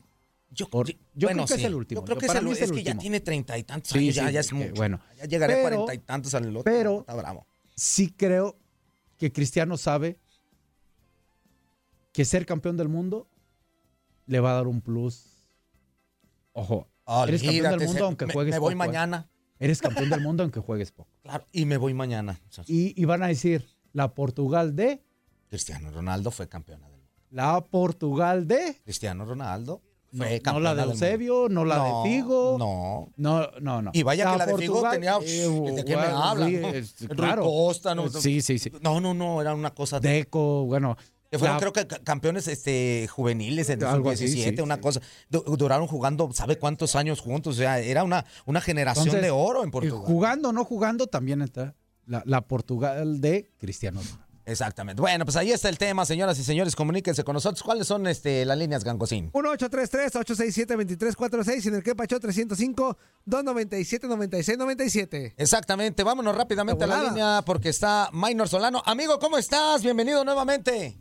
Speaker 4: yo,
Speaker 5: Por-
Speaker 4: yo-
Speaker 5: yo
Speaker 4: bueno,
Speaker 5: creo que es el último.
Speaker 4: Yo creo
Speaker 5: Yo-
Speaker 4: que es,
Speaker 5: para
Speaker 4: el, es,
Speaker 5: es el
Speaker 4: que ya
Speaker 5: último.
Speaker 4: tiene treinta y tantos
Speaker 5: Sí,
Speaker 4: años,
Speaker 5: sí,
Speaker 4: ya, ya es mucho.
Speaker 5: bueno.
Speaker 4: ya llegaré a cuarenta y tantos al otro.
Speaker 5: pero-
Speaker 4: está bravo.
Speaker 5: sí creo que Cristiano sabe que ser campeón del mundo le va a dar un plus. Ojo, eres campeón del mundo
Speaker 4: se-
Speaker 5: aunque
Speaker 4: me,
Speaker 5: juegues
Speaker 4: me voy
Speaker 5: poco, ¿eh?
Speaker 4: mañana.
Speaker 5: Eres campeón del mundo aunque juegues poco.
Speaker 4: Claro, y me voy mañana. O sea,
Speaker 5: Y, y van a decir, la Portugal de,
Speaker 4: Cristiano Ronaldo fue campeona del mundo.
Speaker 5: la Portugal de,
Speaker 4: Cristiano Ronaldo
Speaker 5: no,
Speaker 4: fue
Speaker 5: no
Speaker 4: campeona
Speaker 5: la de. Eusebio, no la
Speaker 4: No,
Speaker 5: de Figo.
Speaker 4: No.
Speaker 5: No, no, no.
Speaker 4: Y vaya que la de Figo tenía.
Speaker 5: eh,
Speaker 4: ¿De qué me hablan?
Speaker 5: sí,
Speaker 4: no?
Speaker 5: claro.
Speaker 4: Costa, no,
Speaker 5: Sí, sí, sí.
Speaker 4: No, no, no, era una cosa de.
Speaker 5: Deco, bueno.
Speaker 4: Que fueron,
Speaker 5: la-
Speaker 4: creo que ca- campeones este, juveniles en
Speaker 5: Algo
Speaker 4: el
Speaker 5: así,
Speaker 4: 17,
Speaker 5: sí,
Speaker 4: una
Speaker 5: sí.
Speaker 4: cosa. Du- Duraron jugando, ¿sabe cuántos años juntos? O sea, era una, una generación
Speaker 5: Entonces,
Speaker 4: de oro en Portugal.
Speaker 5: Jugando o no jugando, también está la, la Portugal de Cristiano.
Speaker 4: Exactamente. Bueno, pues ahí está el tema, señoras y señores. Comuníquense con nosotros. ¿Cuáles son este, las líneas, Gangosín?
Speaker 3: 1-833-867-2346 y en el que Pacho 305-297-9697.
Speaker 4: Exactamente. Vámonos rápidamente a la línea porque está Maynor Solano. Amigo, ¿cómo estás? Bienvenido nuevamente.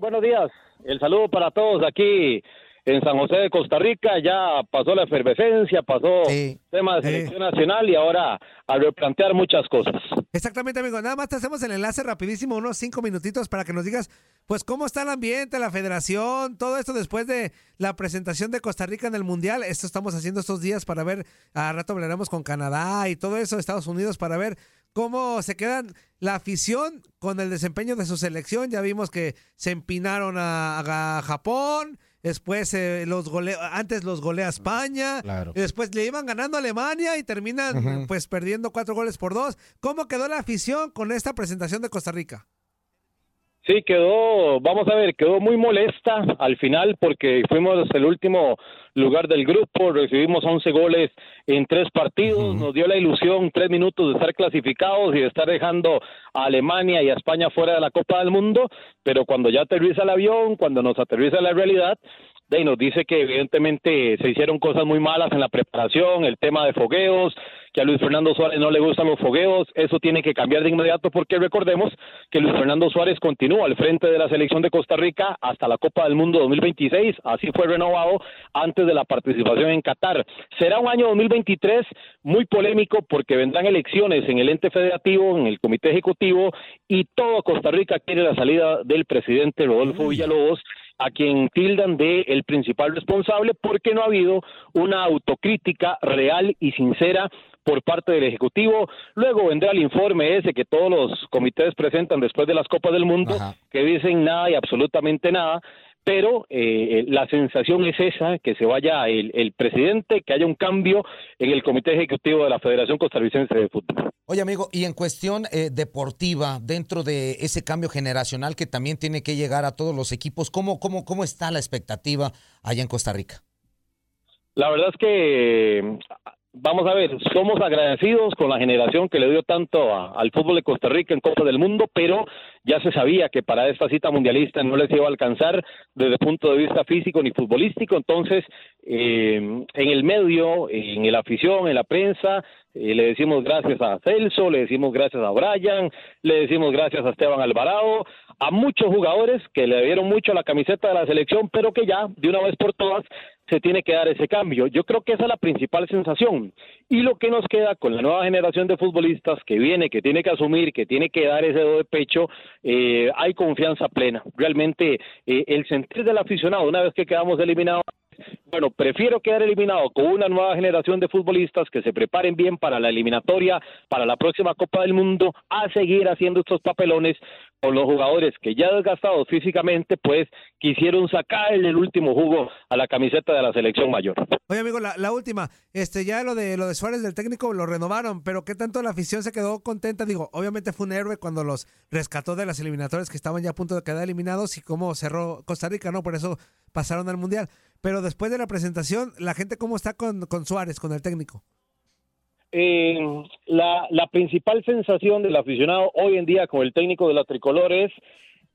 Speaker 6: Buenos días. El saludo para todos aquí en San José de Costa Rica. Ya pasó la efervescencia, pasó
Speaker 4: Sí.
Speaker 6: tema de selección nacional y ahora a replantear muchas cosas.
Speaker 3: Exactamente, amigo. Nada más te hacemos el enlace rapidísimo, unos cinco minutitos para que nos digas, pues, cómo está el ambiente, la federación, todo esto después de la presentación de Costa Rica en el Mundial. Esto estamos haciendo estos días para ver, a rato hablaremos con Canadá y todo eso, Estados Unidos, para ver cómo se quedan la afición con el desempeño de su selección. Ya vimos que se empinaron a, a Japón. Después eh, los gole antes los golea España,
Speaker 5: Claro.
Speaker 3: y después le iban ganando a Alemania y terminan pues perdiendo cuatro goles por dos. ¿Cómo quedó la afición con esta presentación de Costa Rica?
Speaker 6: Sí, quedó, vamos a ver, quedó muy molesta al final porque fuimos el último lugar del grupo, recibimos 11 goles en tres partidos, nos dio la ilusión tres minutos de estar clasificados y de estar dejando a Alemania y a España fuera de la Copa del Mundo, pero cuando ya aterriza el avión, cuando nos aterriza la realidad, de nos dice que evidentemente se hicieron cosas muy malas en la preparación, el tema de fogueos, que a Luis Fernando Suárez no le gustan los fogueos, eso tiene que cambiar de inmediato porque recordemos que Luis Fernando Suárez continúa al frente de la selección de Costa Rica hasta la Copa del Mundo 2026, así fue renovado antes de la participación en Qatar. Será un año 2023 muy polémico porque vendrán elecciones en el ente federativo, en el comité ejecutivo y todo Costa Rica quiere la salida del presidente Rodolfo Villalobos a quien tildan de el principal responsable porque no ha habido una autocrítica real y sincera por parte del Ejecutivo. Luego vendrá el informe ese que todos los comités presentan después de las Copas del Mundo, que dicen nada y absolutamente nada. Pero eh, la sensación es esa, que se vaya el, el presidente, que haya un cambio en el Comité Ejecutivo de la Federación Costarricense de Fútbol.
Speaker 4: Oye, amigo, y en cuestión eh, deportiva, dentro de ese cambio generacional que también tiene que llegar a todos los equipos, ¿cómo, cómo, cómo está la expectativa allá en Costa Rica?
Speaker 6: La verdad es que, vamos a ver, somos agradecidos con la generación que le dio tanto a- al fútbol de Costa Rica en Copa del Mundo, pero ya se sabía que para esta cita mundialista no les iba a alcanzar desde el punto de vista físico ni futbolístico. Entonces, eh, en el medio, en la afición, en la prensa, eh, le decimos gracias a Celso, le decimos gracias a Brian, le decimos gracias a Esteban Alvarado, a muchos jugadores que le dieron mucho a la camiseta de la selección, pero que ya, de una vez por todas, se tiene que dar ese cambio. Yo creo que esa es la principal sensación. Y lo que nos queda con la nueva generación de futbolistas que viene, que tiene que asumir, que tiene que dar ese dedo de pecho, eh, hay confianza plena. Realmente eh, el sentir del aficionado, una vez que quedamos eliminados, bueno, prefiero quedar eliminado con una nueva generación de futbolistas que se preparen bien para la eliminatoria, para la próxima Copa del Mundo, a seguir haciendo estos papelones con los jugadores que ya desgastados físicamente, pues quisieron sacarle el último jugo a la camiseta de la selección mayor.
Speaker 3: Oye, amigo, la, la última. Este, ya lo de lo de Suárez del técnico lo renovaron, pero ¿qué tanto la afición se quedó contenta? Digo, obviamente fue un héroe cuando los rescató de las eliminatorias que estaban ya a punto de quedar eliminados y cómo cerró Costa Rica, ¿no? Por eso pasaron al Mundial. Pero después de la presentación, la gente cómo está con, con Suárez, con el técnico.
Speaker 6: Eh, la, la principal sensación del aficionado hoy en día con el técnico de la tricolor es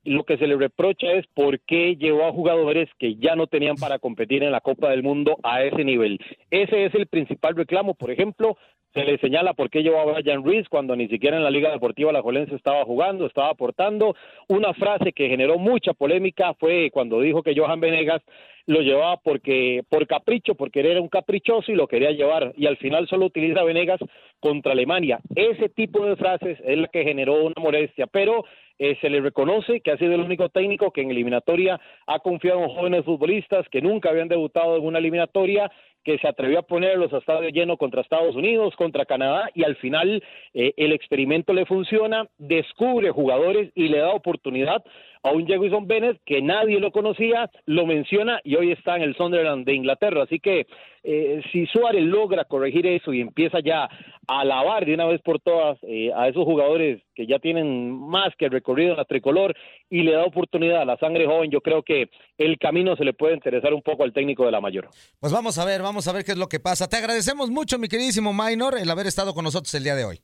Speaker 6: lo que se le reprocha es por qué llevó a jugadores que ya no tenían para competir en la Copa del Mundo a ese nivel. Ese es el principal reclamo. Por ejemplo, se le señala por qué llevó a Brian Ruiz cuando ni siquiera en la Liga Deportiva La Jolense estaba jugando, estaba aportando. Una frase que generó mucha polémica fue cuando dijo que Johan Venegas lo llevaba porque por capricho, porque era un caprichoso y lo quería llevar y al final solo utiliza Venegas contra Alemania. Ese tipo de frases es la que generó una molestia, pero eh, se le reconoce que ha sido el único técnico que en eliminatoria ha confiado en jóvenes futbolistas que nunca habían debutado en una eliminatoria que se atrevió a poner los estadios llenos contra Estados Unidos, contra Canadá, y al final eh, el experimento le funciona, descubre jugadores y le da oportunidad a un Jefferson Bennett que nadie lo conocía, lo menciona y hoy está en el Sunderland de Inglaterra. Así que eh, si Suárez logra corregir eso y empieza ya a alabar de una vez por todas eh, a esos jugadores que ya tienen más que recorrido en la tricolor y le da oportunidad a la sangre joven, yo creo que el camino se le puede interesar un poco al técnico de la mayor.
Speaker 4: Pues vamos a ver, vamos a ver qué es lo que pasa. Te agradecemos mucho, mi queridísimo Minor, el haber estado con nosotros el día de hoy.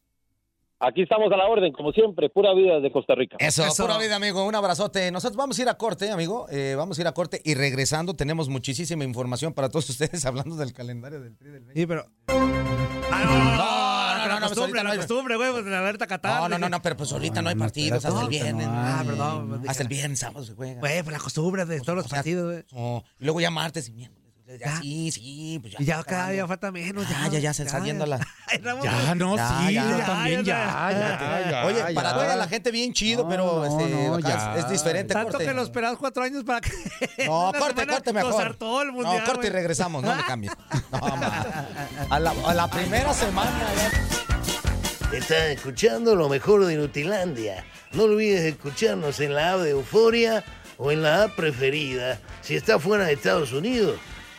Speaker 6: Aquí estamos a la orden, como siempre, pura vida de Costa Rica.
Speaker 4: Eso, pura vida, amigo. Un abrazote. Nosotros vamos a ir a corte, amigo. Eh, vamos a ir a corte y regresando tenemos muchísima información para todos ustedes hablando del calendario del Tri del
Speaker 3: Sí, pero.
Speaker 4: Ah, no, no, no,
Speaker 3: la
Speaker 4: pues
Speaker 3: costumbre,
Speaker 4: no
Speaker 3: la costumbre, güey, pues, de la alerta Qatar.
Speaker 4: No, no, no, no, pero pues ahorita no hay partidos, hasta el viernes.
Speaker 3: Ah, perdón.
Speaker 4: Hasta el viernes, sábado se juega.
Speaker 3: Güey, pues la costumbre de todos los partidos, güey.
Speaker 4: Oh, y luego ya martes y miércoles. Ya, sí, sí, pues ya.
Speaker 3: Y ya
Speaker 4: está
Speaker 3: cada día falta menos.
Speaker 4: Ya, ya, ya, se está yendo la.
Speaker 5: Ya, no, sí, yo también, ya, ya, ya.
Speaker 4: Oye,
Speaker 5: ya.
Speaker 4: para toda la gente bien chido, pero este,
Speaker 5: no,
Speaker 4: acá
Speaker 5: ya.
Speaker 4: es, es diferente.
Speaker 3: Tanto
Speaker 4: corte.
Speaker 3: que lo esperamos cuatro años para que.
Speaker 4: No, corte, corte mejor.
Speaker 3: gozar todo el mundial,
Speaker 4: no, corte y regresamos, no le cambie. No, a, la, a la primera semana ya.
Speaker 2: Estás escuchando lo mejor de Nutilandia. No olvides escucharnos en la app de Euforia o en la app preferida si estás fuera de Estados Unidos.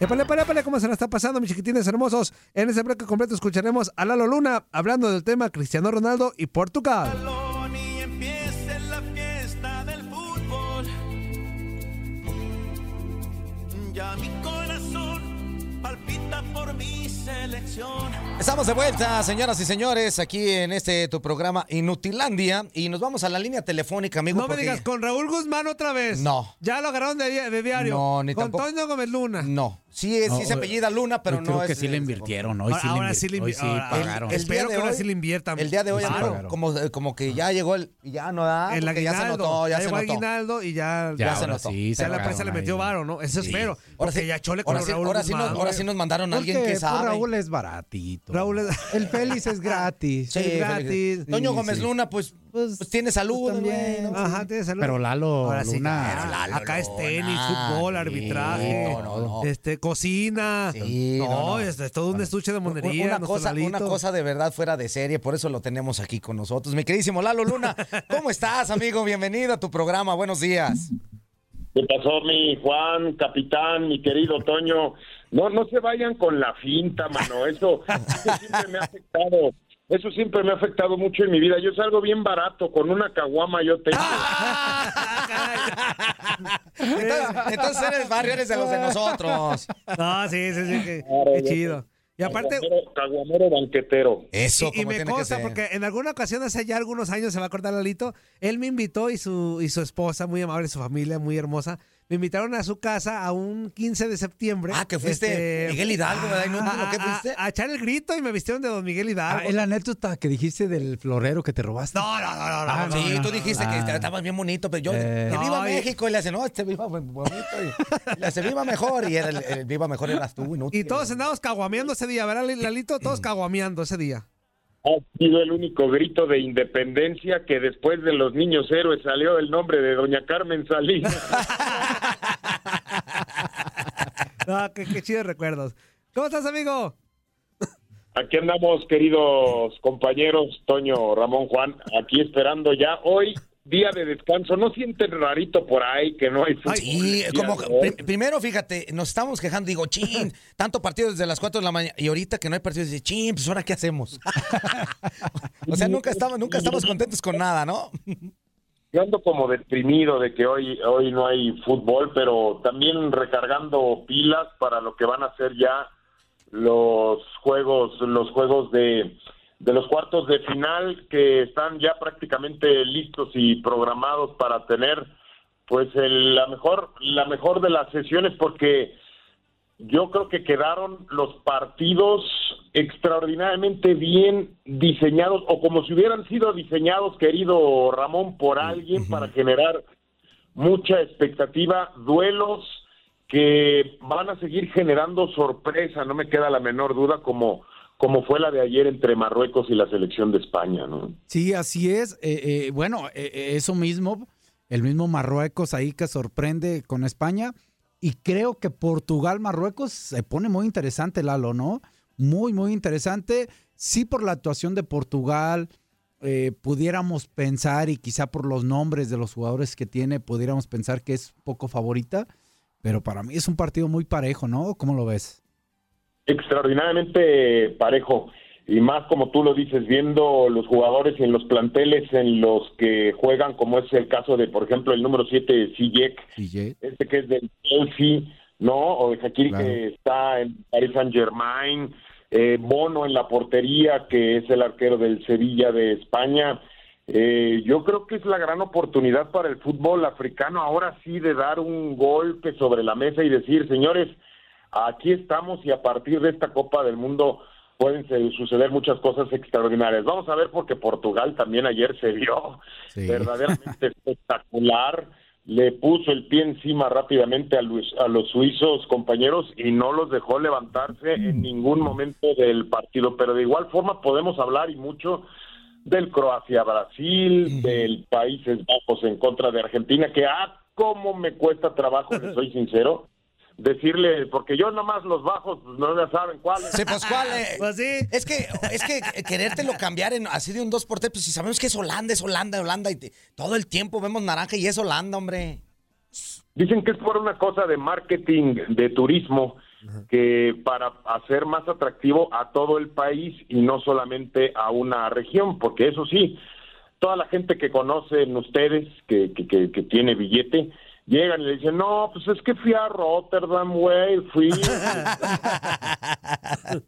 Speaker 3: Épale, épale, épale, ¿cómo se la está pasando, mis chiquitines hermosos? En ese bloque completo escucharemos a Lalo Luna hablando del tema Cristiano Ronaldo y Portugal.
Speaker 4: Estamos de vuelta, señoras y señores, aquí en este tu programa Inutilandia y nos vamos a la línea telefónica, amigo.
Speaker 3: No me digas, con Raúl Guzmán otra vez.
Speaker 4: No.
Speaker 3: Ya lo agarraron de, di- de diario.
Speaker 4: No, ni
Speaker 3: Con
Speaker 4: tampoco.
Speaker 3: Toño Gómez Luna.
Speaker 4: No, sí, es, sí se
Speaker 5: No,
Speaker 4: apellida Luna, pero no
Speaker 5: creo
Speaker 4: es.
Speaker 5: que sí le invirtieron, hoy
Speaker 3: Ahora-
Speaker 5: sí le
Speaker 3: ahora
Speaker 5: invirtieron.
Speaker 3: sí le
Speaker 5: Hoy
Speaker 3: invi-
Speaker 5: sí
Speaker 3: ahora-
Speaker 5: pagaron.
Speaker 4: el
Speaker 3: Espero
Speaker 4: día de
Speaker 3: que ahora
Speaker 4: hoy-
Speaker 3: sí le inviertan.
Speaker 4: El día de hoy
Speaker 5: Sí,
Speaker 4: ando
Speaker 5: pagaron.
Speaker 4: como, como que ya llegó el. Ya no da.
Speaker 3: El
Speaker 4: ya se notó, ya, se
Speaker 3: llegó
Speaker 4: notó.
Speaker 3: aguinaldo y ya,
Speaker 5: Ya,
Speaker 4: ya se
Speaker 5: ahora
Speaker 4: notó.
Speaker 5: sí,
Speaker 3: ya la prensa le metió varo, ¿no? Eso espero.
Speaker 4: Ahora sí,
Speaker 3: ya chole con
Speaker 4: ahora sí,
Speaker 3: Raúl
Speaker 4: ahora sí nos, ahora sí nos mandaron a alguien que sabe.
Speaker 5: Raúl es baratito.
Speaker 3: Raúl es-
Speaker 5: El Félix es gratis.
Speaker 4: Sí,
Speaker 3: es gratis.
Speaker 4: Toño Gómez. Luna, pues,
Speaker 5: Pues,
Speaker 4: pues tiene salud.
Speaker 5: pues, también.
Speaker 4: güey, ¿no?
Speaker 3: Ajá, tiene salud.
Speaker 5: Pero Lalo
Speaker 3: Ahora sí,
Speaker 5: Luna.
Speaker 4: Lalo
Speaker 3: acá es tenis,
Speaker 4: Luna.
Speaker 3: fútbol,
Speaker 4: Sí,
Speaker 3: arbitraje,
Speaker 4: no, no, no.
Speaker 3: este, cocina.
Speaker 4: Sí,
Speaker 3: no,
Speaker 4: no, no.
Speaker 3: Es, es todo un estuche de monería.
Speaker 4: Una
Speaker 3: nuestro
Speaker 4: cosa,
Speaker 3: Lalito.
Speaker 4: una cosa de verdad fuera de serie, por eso lo tenemos aquí con nosotros. Mi queridísimo Lalo Luna, ¿cómo estás, amigo? Bienvenido a tu programa, buenos días.
Speaker 7: ¿Qué pasó, mi Juan, capitán, mi querido Toño? No, no se vayan con la finta, mano. Eso, eso siempre me ha afectado. Eso siempre me ha afectado mucho en mi vida. Yo salgo bien barato, con una caguama yo tengo.
Speaker 4: Entonces, entonces eres barrio, eres de los de nosotros.
Speaker 3: No, sí, sí, sí, qué,
Speaker 7: Claro,
Speaker 3: qué chido. Y aparte,
Speaker 7: Caguamero, caguamero banquetero.
Speaker 4: Eso,
Speaker 3: y, y me consta, porque en alguna ocasión, hace ya algunos años, se va a acordar Lalito, él me invitó y su, y su esposa, muy amable, su familia, muy hermosa, me invitaron a su casa a un 15 de septiembre.
Speaker 4: Ah, que fuiste
Speaker 3: este,
Speaker 4: Miguel Hidalgo, ¿verdad?
Speaker 3: A,
Speaker 4: ¿o qué
Speaker 3: a-
Speaker 4: fuiste?
Speaker 3: a echar el grito y me vistieron de Don Miguel Hidalgo.
Speaker 5: Ah, la anécdota que dijiste del florero que te robaste.
Speaker 3: No, no, no, no.
Speaker 5: Ah,
Speaker 3: no,
Speaker 4: Sí,
Speaker 3: no,
Speaker 4: tú dijiste
Speaker 5: Ah.
Speaker 4: que estabas bien bonito, pero yo,
Speaker 5: Eh.
Speaker 4: que viva
Speaker 3: No, y-
Speaker 4: México, y le hace, no, este viva bonito, y le hace viva mejor, y era el, el viva mejor eras tú, inútil.
Speaker 3: Y todos andamos caguameando ese día, ¿verdad, Lalito? Todos caguameando ese día.
Speaker 7: Ha sido el único grito de independencia que después de los niños héroes salió el nombre de doña Carmen Salinas.
Speaker 3: No, qué, qué chidos recuerdos. ¿Cómo estás, amigo?
Speaker 7: Aquí andamos, queridos compañeros, Toño, Ramón, Juan, aquí esperando ya hoy, día de descanso. ¿No sienten rarito por ahí que no hay fútbol?
Speaker 4: Sí, como primero, fíjate, nos estamos quejando, digo, chin, tanto partido desde las 4 de la mañana, y ahorita que no hay partidos, dice, chin, pues ahora qué hacemos. o sea, nunca estamos, nunca estamos contentos con nada, ¿no?
Speaker 7: Yo ando como deprimido de que hoy, hoy no hay fútbol, pero también recargando pilas para lo que van a ser ya los juegos, los juegos de, de los cuartos de final que están ya prácticamente listos y programados para tener pues el- la mejor la mejor de las sesiones porque yo creo que quedaron los partidos extraordinariamente bien diseñados o como si hubieran sido diseñados, querido Ramón, por alguien para generar mucha expectativa, duelos que van a seguir generando sorpresa, no me queda la menor duda, como, como fue la de ayer entre Marruecos y la selección de España, ¿no?
Speaker 5: Sí, así es. Eh, eh, bueno, eh, eso mismo, el mismo Marruecos ahí que sorprende con España. Y creo que Portugal-Marruecos se pone muy interesante, Lalo, ¿no? Muy, muy interesante. Sí, por la actuación de Portugal, pudiéramos pensar, y quizá por los nombres de los jugadores que tiene, pudiéramos pensar que es poco favorita. Pero para mí es un partido muy parejo, ¿no? ¿Cómo lo ves?
Speaker 7: Extraordinariamente parejo. Y más como tú lo dices viendo los jugadores en los planteles en los que juegan como es el caso de por ejemplo el número 7 Sijek este que es del Chelsea no o de Shakiri
Speaker 5: Claro.
Speaker 7: que está en Paris Saint Germain eh, Bono en la portería que es el arquero del Sevilla de España. Eh, yo creo que es la gran oportunidad para el fútbol africano ahora sí de dar un golpe sobre la mesa y decir señores aquí estamos y a partir de esta Copa del Mundo pueden suceder muchas cosas extraordinarias. Vamos a ver porque Portugal también ayer se vio
Speaker 5: Sí.
Speaker 7: verdaderamente espectacular. Le puso el pie encima rápidamente a, Luis- a los suizos compañeros y no los dejó levantarse en ningún momento del partido. Pero de igual forma podemos hablar y mucho del Croacia-Brasil, del Países Bajos en contra de Argentina, que ah, cómo me cuesta trabajo, les soy sincero, decirle, porque yo nomás los bajos pues, no ya saben cuáles.
Speaker 4: Sí, pues cuál eh?
Speaker 3: Pues sí.
Speaker 4: Es que, es que querértelo cambiar en, así de un 2 por 3 pues si sabemos que es Holanda, es Holanda, Holanda, y te- todo el tiempo vemos naranja y es Holanda, hombre.
Speaker 7: Dicen que es por una cosa de marketing, de turismo, que para hacer más atractivo a todo el país y no solamente a una región, porque eso sí, toda la gente que conocen ustedes, que, que, que, que tiene billete, llegan y le dicen, no, pues es que fui a Rotterdam, güey, fui a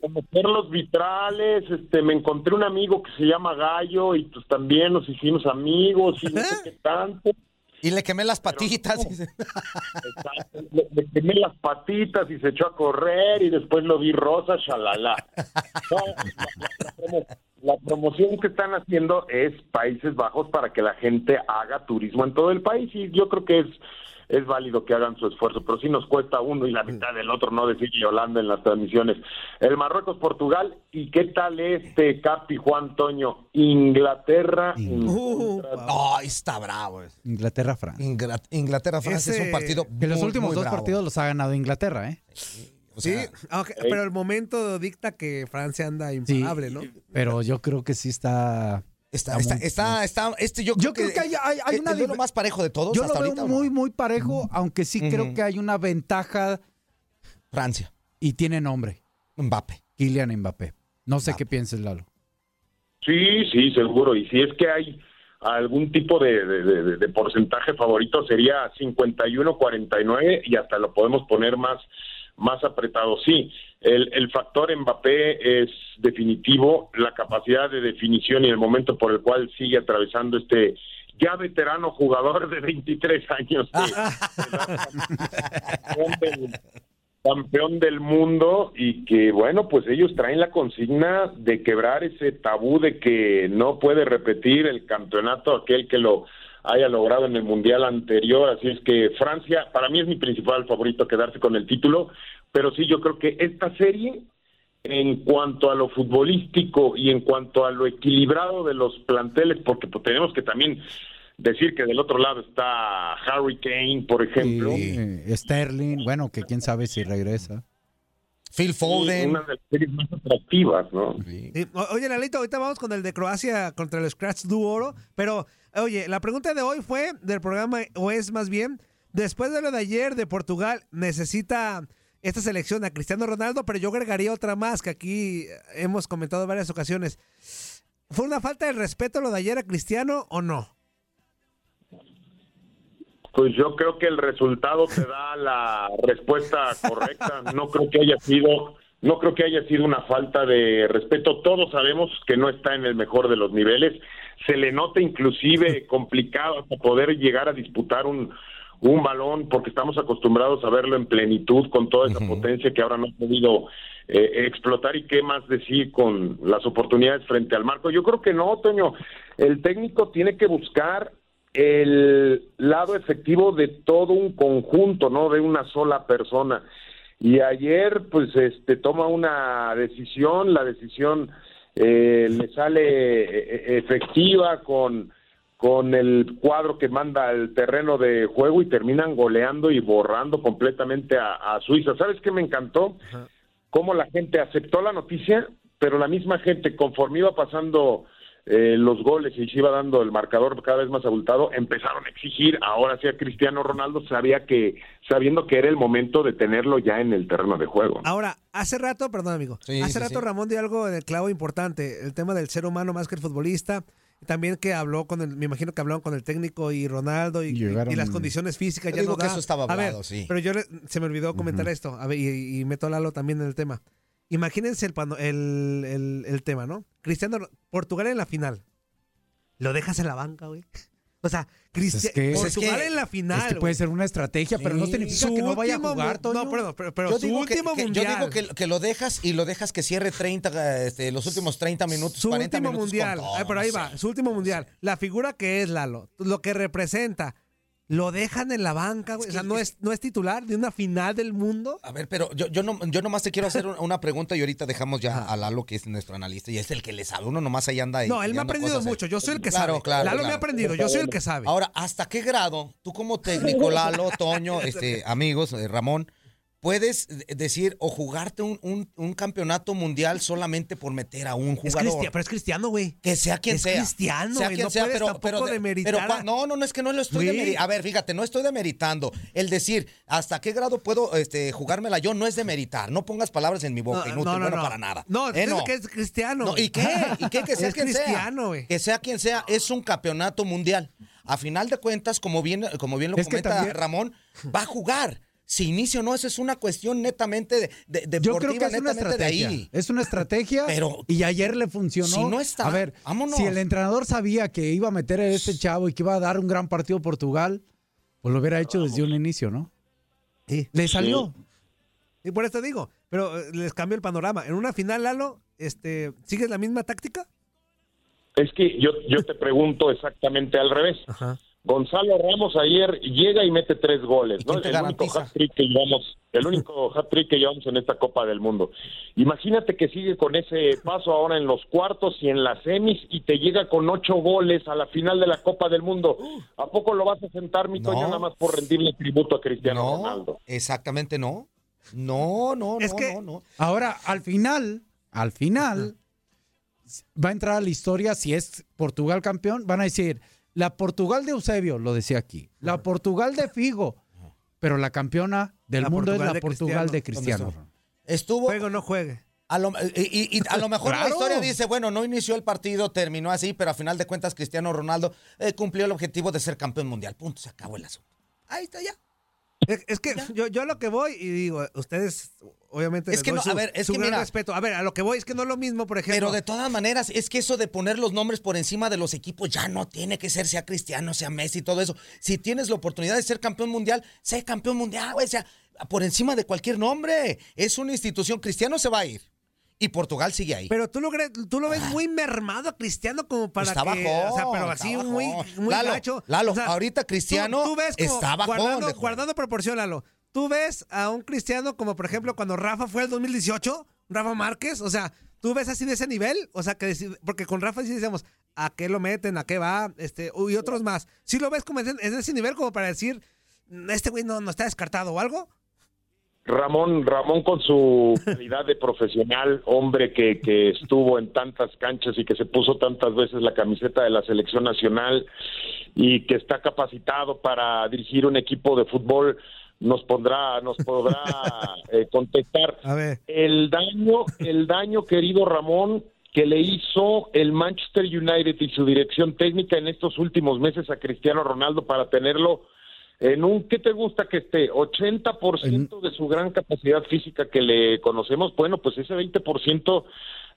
Speaker 7: conocer los vitrales, este, me encontré un amigo que se llama Gallo y pues también nos hicimos amigos y no sé qué tanto.
Speaker 4: Y le quemé las patitas.
Speaker 7: Exacto. Le, le quemé las patitas y se echó a correr y después lo vi rosa, shalala. No, la, la- la promo- la promoción que están haciendo es Países Bajos para que la gente haga turismo en todo el país y yo creo que es es válido que hagan su esfuerzo, pero sí nos cuesta uno y la mitad del otro no decir Yolanda en las transmisiones. El Marruecos-Portugal, ¿y qué tal este Capi Juan Toño? Inglaterra. en
Speaker 3: Uh,
Speaker 4: Ay, está bravo.
Speaker 5: Inglaterra-Francia.
Speaker 4: Ingla- Inglaterra-Francia es
Speaker 3: Ese-
Speaker 4: un partido
Speaker 5: Que los últimos
Speaker 4: muy
Speaker 5: dos
Speaker 4: bravo.
Speaker 5: partidos los ha ganado Inglaterra, ¿eh?
Speaker 4: O
Speaker 3: Sí,
Speaker 4: sea,
Speaker 3: aunque- pero el momento dicta que Francia anda imparable, ¿no?
Speaker 5: Pero yo creo que sí está.
Speaker 4: Está, está,
Speaker 5: muy-
Speaker 4: está, está- este yo,
Speaker 5: Yo creo que hay, hay- hay
Speaker 4: el-
Speaker 5: una
Speaker 4: el
Speaker 5: difer-
Speaker 4: más parejo de todos
Speaker 5: Yo
Speaker 4: hasta
Speaker 5: lo veo
Speaker 4: ahorita. ¿o no?
Speaker 5: muy, muy parejo, aunque sí creo que hay una ventaja
Speaker 4: Francia,
Speaker 5: y tiene nombre.
Speaker 4: Mbappe.
Speaker 5: Kylian Mbappé. No sé qué pienses, Lalo.
Speaker 7: Sí, sí, seguro. Y si es que hay algún tipo de, de- de- de porcentaje favorito, sería 51-49 y hasta lo podemos poner más, más apretado. Sí, el, el factor Mbappé es definitivo, la capacidad de definición y el momento por el cual sigue atravesando este ya veterano jugador de 23 años. campeón del mundo y que bueno pues ellos traen la consigna de quebrar ese tabú de que no puede repetir el campeonato aquel que lo haya logrado en el mundial anterior así es que Francia para mí es mi principal favorito quedarse con el título pero sí yo creo que esta serie en cuanto a lo futbolístico y en cuanto a lo equilibrado de los planteles porque pues, tenemos que también decir que del otro lado está Harry Kane por ejemplo
Speaker 5: Eh, Sterling, bueno, que quién sabe si regresa.
Speaker 4: Phil Foden.
Speaker 7: una de las series más atractivas, ¿no?
Speaker 3: Sí. Oye, Lalito, ahorita vamos con el de Croacia contra el Scratch du Oro, pero oye, la pregunta de hoy fue del programa, o es más bien, después de lo de ayer de Portugal, necesita esta selección a Cristiano Ronaldo, pero yo agregaría otra más que aquí hemos comentado en varias ocasiones. ¿Fue una falta de respeto lo de ayer a Cristiano o no?
Speaker 7: Pues yo creo que el resultado te da la respuesta correcta. No creo que haya sido, no creo que haya sido una falta de respeto. Todos sabemos que no está en el mejor de los niveles. Se le nota inclusive complicado poder llegar a disputar un, un balón porque estamos acostumbrados a verlo en plenitud con toda esa potencia que ahora no ha podido eh, explotar y qué más decir con las oportunidades frente al marco. Yo creo que no, Toño. El técnico tiene que buscar el lado efectivo de todo un conjunto, no de una sola persona. Y ayer, pues, este, toma una decisión, la decisión eh, le sale eh, efectiva con, con el cuadro que manda al terreno de juego y terminan goleando y borrando completamente a, a Suiza. ¿Sabes qué me encantó? Cómo la gente aceptó la noticia, pero la misma gente, conforme iba pasando eh, los goles y se iba dando el marcador cada vez más abultado, empezaron a exigir ahora sí a Cristiano Ronaldo, sabía que, sabiendo que era el momento de tenerlo ya en el terreno de juego.
Speaker 3: Ahora, hace rato, perdón amigo,
Speaker 4: Sí,
Speaker 3: hace
Speaker 4: sí,
Speaker 3: rato
Speaker 4: sí.
Speaker 3: Ramón dio algo en el clavo importante, el tema del ser humano más que el futbolista, también que habló con el, me imagino que hablaron con el técnico y Ronaldo y,
Speaker 5: Llegaron-
Speaker 3: y las condiciones físicas ya
Speaker 4: digo
Speaker 3: no
Speaker 4: que
Speaker 3: da.
Speaker 4: eso estaba
Speaker 3: A ver,
Speaker 4: hablado, sí.
Speaker 3: Pero yo le- se me olvidó comentar esto, a ver, y, y meto a Lalo también en el tema. Imagínense el, pano- el, el- el tema, ¿no? Cristiano, Portugal en la final. Lo dejas en la banca, güey. O sea,
Speaker 5: Pues es que-
Speaker 3: Portugal
Speaker 4: es que-
Speaker 3: en la final.
Speaker 5: Es que puede ser una estrategia, pero no significa
Speaker 3: Su
Speaker 5: que no vaya a jugar, Toño.
Speaker 3: No, perdón, pero, pero su último
Speaker 4: que- yo
Speaker 3: mundial.
Speaker 4: digo que, que lo dejas y lo dejas que cierre 30, este, los últimos 30 minutos,
Speaker 3: su
Speaker 4: 40
Speaker 3: último
Speaker 4: minutos
Speaker 3: mundial.
Speaker 4: con todo,
Speaker 3: Ay, pero ahí
Speaker 4: no
Speaker 3: va,
Speaker 4: sé.
Speaker 3: su último mundial. La figura que es Lalo, lo que representa, lo dejan en la banca, güey.
Speaker 4: Es
Speaker 3: o sea, no es, no es titular de una final del mundo.
Speaker 4: A ver, pero yo, yo, no, yo nomás te quiero hacer un- una pregunta y ahorita dejamos ya a Lalo, que es nuestro analista, y es el que le sabe. Uno nomás ahí anda ahí.
Speaker 3: No, él me ha aprendido mucho. Yo soy el que
Speaker 4: Claro,
Speaker 3: sabe.
Speaker 4: claro,
Speaker 3: Lalo me ha aprendido. Yo soy el que sabe.
Speaker 4: Ahora, ¿hasta qué grado tú como técnico, Lalo, Toño, este, amigos, eh, Ramón, puedes decir o jugarte un, un- un campeonato mundial solamente por meter a un
Speaker 3: es
Speaker 4: jugador?
Speaker 3: cristiano, pero es cristiano, güey.
Speaker 4: Que sea quien
Speaker 3: Es
Speaker 4: sea.
Speaker 3: cristiano,
Speaker 4: sea quien
Speaker 3: no
Speaker 4: sea,
Speaker 3: puedes
Speaker 4: pero,
Speaker 3: tampoco
Speaker 4: pero, de-
Speaker 3: demeritar
Speaker 4: pero cua-
Speaker 3: a-
Speaker 4: no, no, no es que no lo estoy demeritando. A ver, fíjate, no estoy demeritando. El decir hasta qué grado puedo este, jugármela yo no es demeritar. No pongas palabras en mi boca,
Speaker 3: No,
Speaker 4: inútil,
Speaker 3: no, no,
Speaker 4: bueno
Speaker 3: no.
Speaker 4: para nada.
Speaker 3: No,
Speaker 4: Eh,
Speaker 3: dice que es cristiano.
Speaker 4: no, ¿Y qué? ¿Y qué? Que sea
Speaker 3: Es
Speaker 4: quien
Speaker 3: cristiano,
Speaker 4: sea.
Speaker 3: güey.
Speaker 4: Que sea quien sea, es un campeonato mundial. A final de cuentas, como bien, como bien lo
Speaker 5: Es
Speaker 4: comenta
Speaker 5: también-
Speaker 4: Ramón, va a jugar. Si inicia o no, eso es una cuestión netamente de, de- deportiva,
Speaker 5: Yo creo que es una
Speaker 4: de
Speaker 5: estrategia.
Speaker 4: ahí.
Speaker 5: Es una estrategia.
Speaker 4: Pero-
Speaker 5: y ayer le funcionó.
Speaker 4: Si no está,
Speaker 5: A ver,
Speaker 4: vámonos.
Speaker 5: si el entrenador sabía que iba a meter a este chavo y que iba a dar un gran partido a Portugal, pues lo hubiera hecho desde un inicio, ¿no?
Speaker 3: Sí.
Speaker 5: Le salió.
Speaker 3: Y por eso digo, pero eh, les cambio el panorama. En una final, Lalo, este, ¿sigues la misma táctica?
Speaker 7: Es que yo, yo te pregunto exactamente al revés. Gonzalo Ramos ayer llega y mete tres goles,
Speaker 4: ¿Y
Speaker 7: ¿no? El único hat-trick que llevamos, el único hat-trick que llevamos en esta Copa del Mundo. Imagínate que sigue con ese paso ahora en los cuartos y en las semis y te llega con ocho goles a la final de la Copa del Mundo. ¿A poco lo vas a sentar, mi
Speaker 4: No.
Speaker 7: Toño, nada más por rendirle tributo a Cristiano
Speaker 4: No,
Speaker 7: Ronaldo?
Speaker 4: exactamente no. No, no,
Speaker 3: Es
Speaker 4: no,
Speaker 3: que-
Speaker 4: no, no.
Speaker 5: Ahora, al final, al final, va a entrar a la historia si es Portugal campeón. Van a decir, la Portugal de Eusebio, lo decía aquí, la Portugal de Figo, pero la campeona del
Speaker 3: La
Speaker 5: mundo
Speaker 3: Portugal
Speaker 5: es la
Speaker 3: de
Speaker 5: Portugal de
Speaker 4: Cristiano.
Speaker 5: Cristiano.
Speaker 4: Estuvo
Speaker 3: Juego o no juegue.
Speaker 4: a lo, y, y- y a lo mejor la historia dice, bueno, no inició el partido, terminó así, pero a final de cuentas Cristiano Ronaldo eh, cumplió el objetivo de ser campeón mundial. Punto, se acabó el asunto. Ahí está ya.
Speaker 3: Es, es que yo, yo a lo que voy y digo, ustedes obviamente
Speaker 4: Es
Speaker 3: les
Speaker 4: que
Speaker 3: doy
Speaker 4: no,
Speaker 3: su,
Speaker 4: a ver, es
Speaker 3: su
Speaker 4: que
Speaker 3: gran
Speaker 4: mira-
Speaker 3: respeto. A ver, a lo que voy es que no es lo mismo, por ejemplo.
Speaker 4: Pero de todas maneras, es que eso de poner los nombres por encima de los equipos ya no tiene que ser sea Cristiano, sea Messi, todo eso. Si tienes la oportunidad de ser campeón mundial, sé campeón mundial, güey. Sea, por encima de cualquier nombre. Es una institución. Cristiano se va a ir. Y Portugal sigue ahí.
Speaker 3: Pero tú lo, tú lo ves muy mermado a Cristiano como para
Speaker 4: Está
Speaker 3: que...
Speaker 4: bajón,
Speaker 3: o sea, pero así muy, muy
Speaker 4: Lalo,
Speaker 3: gacho.
Speaker 4: Lalo,
Speaker 3: O sea,
Speaker 4: ahorita Cristiano
Speaker 3: tú, tú ves como,
Speaker 4: está bajón
Speaker 3: guardando, guardando proporción, Lalo. Tú ves a un Cristiano como, por ejemplo, cuando Rafa fue el 2018, Rafa Márquez, o sea, tú ves así de ese nivel, o sea, que porque con Rafa sí decíamos, ¿a qué lo meten? ¿A qué va? Este, y otros más. ¿Sí lo ves como en ese nivel como para decir, este güey no, no está descartado o algo?
Speaker 7: Ramón, Ramón con su calidad de profesional, hombre que, que estuvo en tantas canchas y que se puso tantas veces la camiseta de la selección nacional y que está capacitado para dirigir un equipo de fútbol, nos pondrá, nos podrá eh, contestar
Speaker 3: A ver.
Speaker 7: el daño, el daño, querido Ramón, que le hizo el Manchester United y su dirección técnica en estos últimos meses a Cristiano Ronaldo para tenerlo en un, ¿qué te gusta que esté? 80% de su gran capacidad física que le conocemos, bueno, pues ese 20%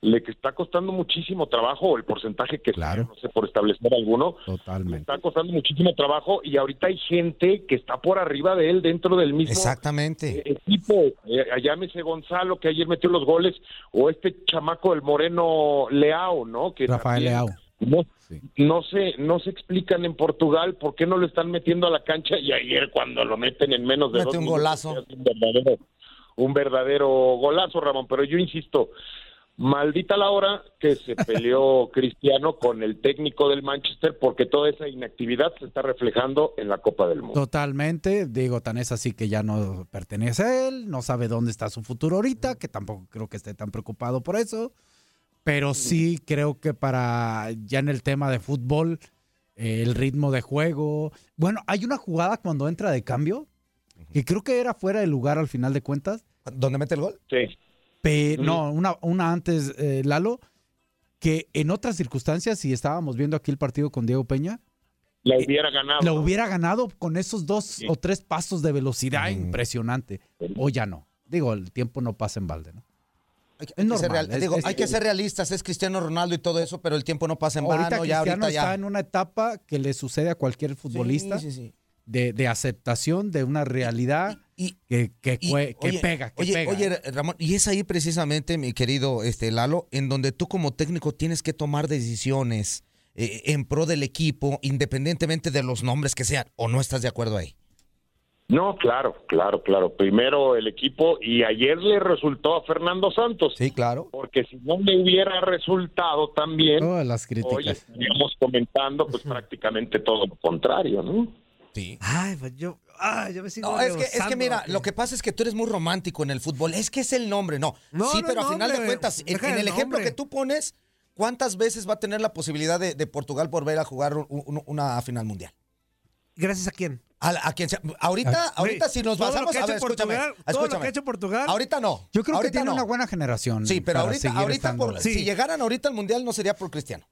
Speaker 7: le que está costando muchísimo trabajo, o el porcentaje que sea,
Speaker 5: Claro.
Speaker 7: no sé por establecer alguno,
Speaker 5: Totalmente.
Speaker 7: está costando muchísimo trabajo y ahorita hay gente que está por arriba de él dentro del mismo
Speaker 4: Exactamente.
Speaker 7: eh, equipo, eh, llámese Gonzalo que ayer metió los goles o este chamaco el Moreno Leao, ¿no? Que
Speaker 5: Rafael
Speaker 7: también
Speaker 5: Leao.
Speaker 7: No,
Speaker 5: Sí.
Speaker 7: no se no se explican en Portugal por qué no lo están metiendo a la cancha y ayer cuando lo meten en menos de
Speaker 4: Mete
Speaker 7: dos
Speaker 4: un
Speaker 7: minutos,
Speaker 4: golazo.
Speaker 7: un verdadero un verdadero golazo Ramón, pero yo insisto Maldita la hora que se peleó Cristiano con el técnico del Manchester porque toda esa inactividad se está reflejando en la Copa del Mundo.
Speaker 5: Totalmente, digo, tan es así que ya no pertenece a él, no sabe dónde está su futuro ahorita, que tampoco creo que esté tan preocupado por eso, pero sí creo que para ya en el tema de fútbol, eh, el ritmo de juego, bueno, hay una jugada cuando entra de cambio, que creo que era fuera de lugar al final de cuentas,
Speaker 4: ¿Dónde mete el gol?
Speaker 7: Sí.
Speaker 5: Pe- no, una, una antes, eh, Lalo, que en otras circunstancias, si estábamos viendo aquí el partido con Diego Peña,
Speaker 7: La hubiera ganado.
Speaker 5: lo hubiera ganado con esos dos o tres pasos de velocidad
Speaker 4: Mm.
Speaker 5: impresionante. O ya no. Digo, el tiempo no pasa en balde, ¿no? Es normal,
Speaker 4: real-
Speaker 5: es-
Speaker 4: digo,
Speaker 5: es-
Speaker 4: hay que ser realistas, es Cristiano Ronaldo y todo eso, pero el tiempo no pasa en
Speaker 5: Ahorita
Speaker 4: vano, ya
Speaker 5: Cristiano
Speaker 4: ahorita ya.
Speaker 5: está en una etapa que le sucede a cualquier futbolista
Speaker 4: Sí, sí, sí.
Speaker 5: De, de aceptación de una realidad que, que,
Speaker 4: Y,
Speaker 5: que
Speaker 4: oye,
Speaker 5: pega, que
Speaker 4: oye,
Speaker 5: pega.
Speaker 4: oye, Ramón, y es ahí precisamente, mi querido este, Lalo, en donde tú como técnico tienes que tomar decisiones eh, en pro del equipo, independientemente de los nombres que sean, o no estás de acuerdo ahí.
Speaker 7: No, claro, claro, claro. Primero el equipo y ayer le resultó a Fernando Santos.
Speaker 4: Sí, claro.
Speaker 7: Porque si no le hubiera resultado también,
Speaker 5: Todas las críticas.
Speaker 7: hoy estaríamos comentando pues prácticamente todo lo contrario, ¿no?
Speaker 4: Sí.
Speaker 3: Ay, pues yo, ay, yo me sigo
Speaker 4: No, es que, es que mira, lo que pasa es que tú eres muy romántico en el fútbol. Es que es el nombre, no.
Speaker 3: No,
Speaker 4: sí,
Speaker 3: no
Speaker 4: pero a final de cuentas, en,
Speaker 3: el
Speaker 4: el ejemplo que tú pones, ¿cuántas veces va a tener la posibilidad de, de Portugal volver a jugar un- un- una final mundial?
Speaker 3: ¿Gracias a quién?
Speaker 4: A, a quien sea. Ahorita,
Speaker 3: Ah,
Speaker 4: ahorita si nos
Speaker 3: todo lo
Speaker 4: basamos
Speaker 3: que ha
Speaker 4: a ver, escúchame,
Speaker 3: Portugal, todo lo
Speaker 4: escúchame.
Speaker 3: que ha hecho Portugal.
Speaker 4: Ahorita no.
Speaker 5: Yo creo que tiene
Speaker 4: no.
Speaker 5: una buena generación.
Speaker 4: Sí, pero ahorita, ahorita por- si llegaran ahorita al mundial no sería por Cristiano.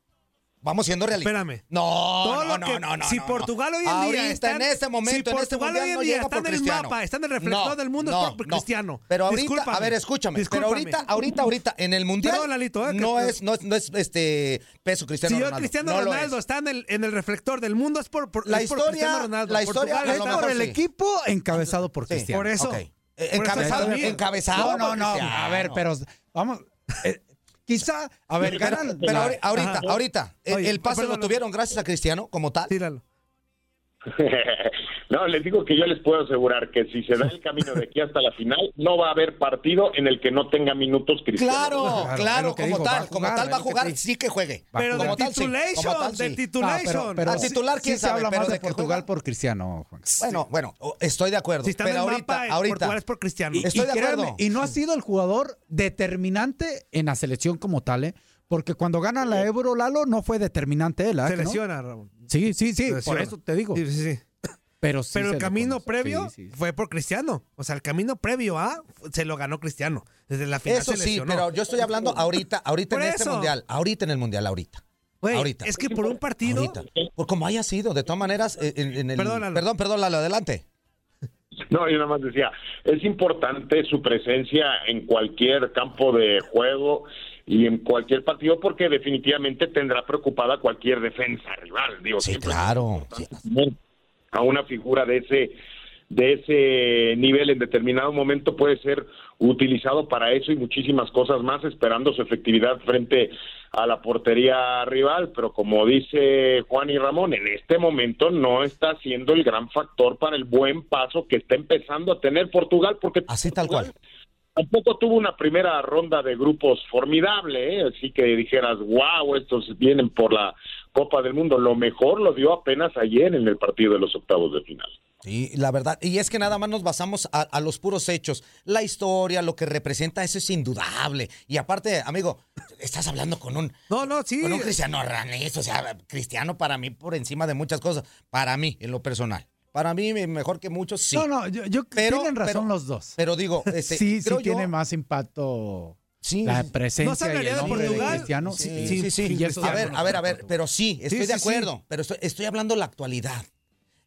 Speaker 4: Vamos siendo realistas.
Speaker 3: Espérame.
Speaker 4: No,
Speaker 3: Todo
Speaker 4: no,
Speaker 3: lo
Speaker 4: no,
Speaker 3: que-
Speaker 4: no, no,
Speaker 3: si
Speaker 4: no, no.
Speaker 3: Portugal hoy en
Speaker 4: Ahorita,
Speaker 3: día está
Speaker 4: en este momento,
Speaker 3: si
Speaker 4: en este
Speaker 3: Portugal
Speaker 4: mundial
Speaker 3: hoy en
Speaker 4: no
Speaker 3: día
Speaker 4: llega
Speaker 3: está
Speaker 4: por
Speaker 3: en el
Speaker 4: Cristiano.
Speaker 3: mapa, está en el reflector
Speaker 4: No,
Speaker 3: del mundo,
Speaker 4: no,
Speaker 3: es por
Speaker 4: no.
Speaker 3: Cristiano.
Speaker 4: Pero ahorita,
Speaker 3: Discúlpame.
Speaker 4: a ver, escúchame.
Speaker 3: Discúlpame.
Speaker 4: Pero ahorita, ahorita, ahorita, en el mundial
Speaker 3: Perdón, Lalito, eh, que-
Speaker 4: no, es, no es, no es este peso Cristiano
Speaker 3: Si yo
Speaker 4: Ronaldo.
Speaker 3: Cristiano
Speaker 4: No lo
Speaker 3: Ronaldo
Speaker 4: es.
Speaker 3: está en el, en el reflector del mundo es por, por-
Speaker 4: La
Speaker 3: es por
Speaker 4: historia-
Speaker 3: Cristiano Ronaldo.
Speaker 4: la historia
Speaker 3: Portugal
Speaker 5: Es por el
Speaker 4: sí.
Speaker 5: equipo encabezado por. Cristiano.
Speaker 3: Por eso.
Speaker 4: Eh, Encabezado, encabezado
Speaker 5: No, no, no.
Speaker 4: Cristiano.
Speaker 5: A ver, pero vamos. Quizá, a ver, ganan.
Speaker 4: pero ahori- ahorita, ahorita, el- el pase lo tuvieron gracias a Cristiano como tal.
Speaker 3: Tíralo.
Speaker 7: no, les digo que yo les puedo asegurar que si se da el camino de aquí hasta la final, no va a haber partido en el que no tenga minutos Cristiano.
Speaker 4: Claro,
Speaker 5: Claro,
Speaker 4: como tal, como tal va a jugar,
Speaker 5: te-
Speaker 4: sí que juegue.
Speaker 3: Pero
Speaker 4: como
Speaker 3: del
Speaker 4: tal, sí,
Speaker 3: titulation,
Speaker 4: como tal, sí.
Speaker 3: del
Speaker 5: Ah,
Speaker 3: titulation.
Speaker 5: pero
Speaker 4: titular,
Speaker 5: sí
Speaker 4: quién
Speaker 5: se
Speaker 4: sabe,
Speaker 5: habla
Speaker 4: pero
Speaker 5: más
Speaker 4: de
Speaker 5: de Portugal por Cristiano. Juan.
Speaker 4: Bueno, bueno, estoy de acuerdo.
Speaker 3: Si está en
Speaker 4: pero ahorita,
Speaker 3: mapa,
Speaker 4: ahorita,
Speaker 3: Portugal es por Cristiano.
Speaker 5: Y-
Speaker 4: Estoy
Speaker 5: y
Speaker 4: de acuerdo.
Speaker 5: Y no ha sido el jugador determinante en la selección como tal, ¿eh? Porque cuando gana la Euro, Lalo, no fue determinante él, ¿ah?
Speaker 3: Se Ramón.
Speaker 5: Sí, sí, sí, por eso te digo.
Speaker 3: Sí, sí, sí.
Speaker 5: Pero, sí
Speaker 3: Pero el camino previo
Speaker 5: Sí, sí, sí.
Speaker 3: fue por Cristiano. O sea, el camino previo a se lo ganó Cristiano. Desde la final
Speaker 4: Eso
Speaker 3: se
Speaker 4: sí, pero yo estoy hablando ahorita, ahorita
Speaker 3: Por
Speaker 4: en este mundial, ahorita en el mundial, ahorita. Ahorita.
Speaker 3: Es que por un partido.
Speaker 4: Ahorita. Por como haya sido, de todas maneras, eh, en, en el.
Speaker 3: Perdón, Lalo.
Speaker 4: perdón, perdón, Lalo, adelante.
Speaker 7: No, yo nada más decía, es importante su presencia en cualquier campo de juego y en cualquier partido porque definitivamente tendrá preocupada cualquier defensa rival. Digo,
Speaker 4: Sí, claro. sí.
Speaker 7: a una figura de ese de ese nivel en determinado momento puede ser utilizado para eso y muchísimas cosas más esperando su efectividad frente a la portería rival, pero como dice Juan y Ramón, en este momento no está siendo el gran factor para el buen paso que está empezando a tener Portugal porque
Speaker 4: Así tal cual.
Speaker 7: Tampoco tuvo una primera ronda de grupos formidable, ¿eh? así que dijeras, wow, estos vienen por la Copa del Mundo. Lo mejor lo dio apenas ayer en el partido de los octavos de final.
Speaker 4: Sí, la verdad. Y es que nada más nos basamos a, a los puros hechos. La historia, lo que representa, eso es indudable. Y aparte, amigo, estás hablando con un,
Speaker 3: No, no, sí.
Speaker 4: con un cristiano ranés, o sea, cristiano para mí por encima de muchas cosas. Para mí, en lo personal. Para mí, mejor que muchos, sí.
Speaker 5: No, no, yo, yo-
Speaker 4: Pero-
Speaker 5: tienen razón
Speaker 4: pero-
Speaker 5: los dos.
Speaker 4: Pero digo, este,
Speaker 5: sí, sí
Speaker 4: creo yo-
Speaker 5: tiene más impacto
Speaker 4: Sí,
Speaker 5: la
Speaker 4: sí.
Speaker 5: presencia
Speaker 3: ¿No se
Speaker 5: y el
Speaker 3: de
Speaker 5: nombre de? Cristiano.
Speaker 4: Sí,
Speaker 5: sí,
Speaker 4: sí, sí. A ver,
Speaker 5: no
Speaker 4: a ver, a ver, pero sí, estoy
Speaker 3: Sí,
Speaker 4: de
Speaker 3: sí, sí.
Speaker 4: acuerdo. Pero estoy, estoy hablando la actualidad.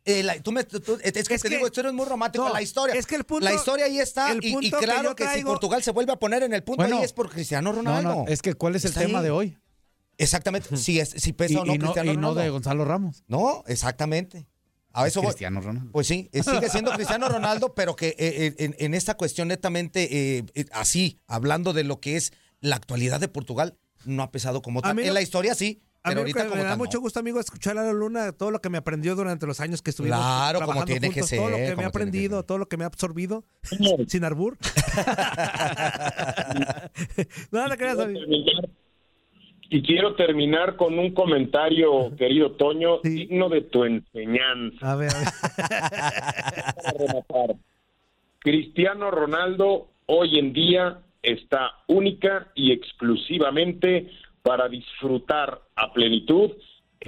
Speaker 4: Eh, la- tú me, tú- tú- es que
Speaker 3: Es
Speaker 4: te
Speaker 3: que-
Speaker 4: digo, tú eres muy romántico
Speaker 3: no,
Speaker 4: la historia.
Speaker 3: es que el punto-
Speaker 4: la historia ahí está
Speaker 3: el
Speaker 4: y- y,
Speaker 3: punto que
Speaker 4: claro que, si Portugal se vuelve a poner en el punto
Speaker 5: Bueno,
Speaker 4: ahí es por Cristiano
Speaker 5: No,
Speaker 4: Ronaldo.
Speaker 5: no, es que ¿cuál es el tema
Speaker 4: ahí.
Speaker 5: de hoy?
Speaker 4: Exactamente, si, es, si pesa
Speaker 5: Y,
Speaker 4: o no
Speaker 5: y no,
Speaker 4: Cristiano
Speaker 5: y no
Speaker 4: Ronaldo.
Speaker 5: de Gonzalo Ramos.
Speaker 4: No, exactamente. A eso voy.
Speaker 5: Cristiano Ronaldo.
Speaker 4: Pues sí, eh, sigue siendo Cristiano Ronaldo, pero que eh, eh, en, en esta cuestión netamente eh, así, hablando de lo que es la actualidad de Portugal, no ha pesado como tal. En la historia sí,
Speaker 3: A mí
Speaker 4: ahorita como
Speaker 3: me da
Speaker 4: tal. no.
Speaker 3: mucho gusto, amigo, escuchar a la Luna, todo lo que me aprendió durante los años que estuvimos
Speaker 4: Claro, como tiene que
Speaker 3: juntos, todo lo
Speaker 4: ser,
Speaker 3: que me ha aprendido,
Speaker 4: ser.
Speaker 3: todo lo que me ha absorbido, sin arbur. no, no creas, amigo.
Speaker 7: Y quiero terminar con un comentario, querido Toño,
Speaker 3: Sí.
Speaker 7: digno de tu enseñanza.
Speaker 3: A ver, a ver.
Speaker 7: para rematar. Cristiano Ronaldo hoy en día está única y exclusivamente para disfrutar a plenitud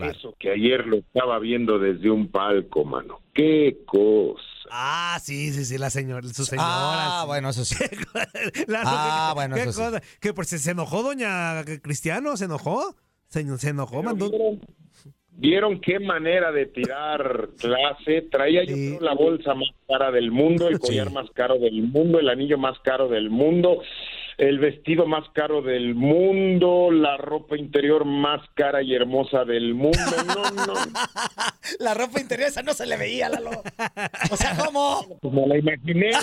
Speaker 7: eso que ayer lo estaba viendo desde un palco, mano. Qué cosa.
Speaker 3: Ah, sí, sí, sí, la señora, su señora.
Speaker 4: Ah,
Speaker 3: sí.
Speaker 4: bueno, eso sí.
Speaker 3: La-
Speaker 4: Ah,
Speaker 3: qué-
Speaker 4: bueno,
Speaker 3: qué
Speaker 4: eso sí.
Speaker 3: cosa. Que por si se enojó doña Cristiano, se enojó. Se, se enojó, mandó.
Speaker 7: ¿Vieron, vieron qué manera de tirar clase? Traía yo
Speaker 3: Sí.
Speaker 7: creo, la bolsa más cara del mundo, el collar
Speaker 4: Sí.
Speaker 7: más caro del mundo, el anillo más caro del mundo. El vestido más caro del mundo, la ropa interior más cara y hermosa del mundo. No, no,
Speaker 4: La ropa interior esa no se le veía, Lalo. O sea, ¿cómo?
Speaker 7: pues me la imaginé.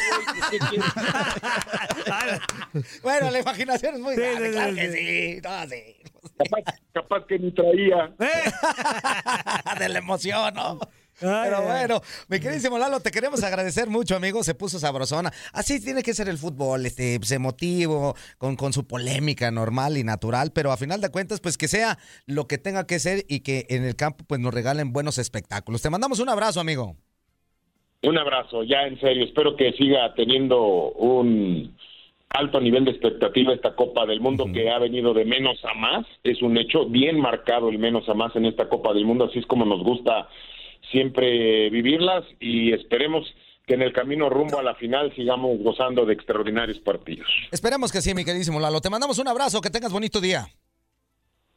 Speaker 4: Bueno, la imaginación es muy
Speaker 3: Sí,
Speaker 4: grande,
Speaker 3: sí,
Speaker 4: claro
Speaker 3: sí,
Speaker 4: que
Speaker 3: sí.
Speaker 4: sí. No, sí.
Speaker 7: Capaz, capaz que ni traía.
Speaker 4: De la emoción, ¿no?
Speaker 3: Ay,
Speaker 4: Pero bueno, mi queridísimo Lalo, te queremos agradecer mucho, amigo. Se puso sabrosona. Así tiene que ser el fútbol, este, pues, emotivo, con, con su polémica normal y natural, pero a final de cuentas, pues que sea lo que tenga que ser y que en el campo, pues nos regalen buenos espectáculos. Te mandamos un abrazo, amigo.
Speaker 7: Un abrazo, ya en serio. Espero que siga teniendo un alto nivel de expectativa esta Copa del Mundo que ha venido de menos a más. Es un hecho bien marcado el menos a más en esta Copa del Mundo. Así es como nos gusta siempre vivirlas y esperemos que en el camino rumbo a la final sigamos gozando de extraordinarios partidos.
Speaker 4: Esperemos que sí, mi queridísimo Lalo. Te mandamos un abrazo, que tengas bonito día.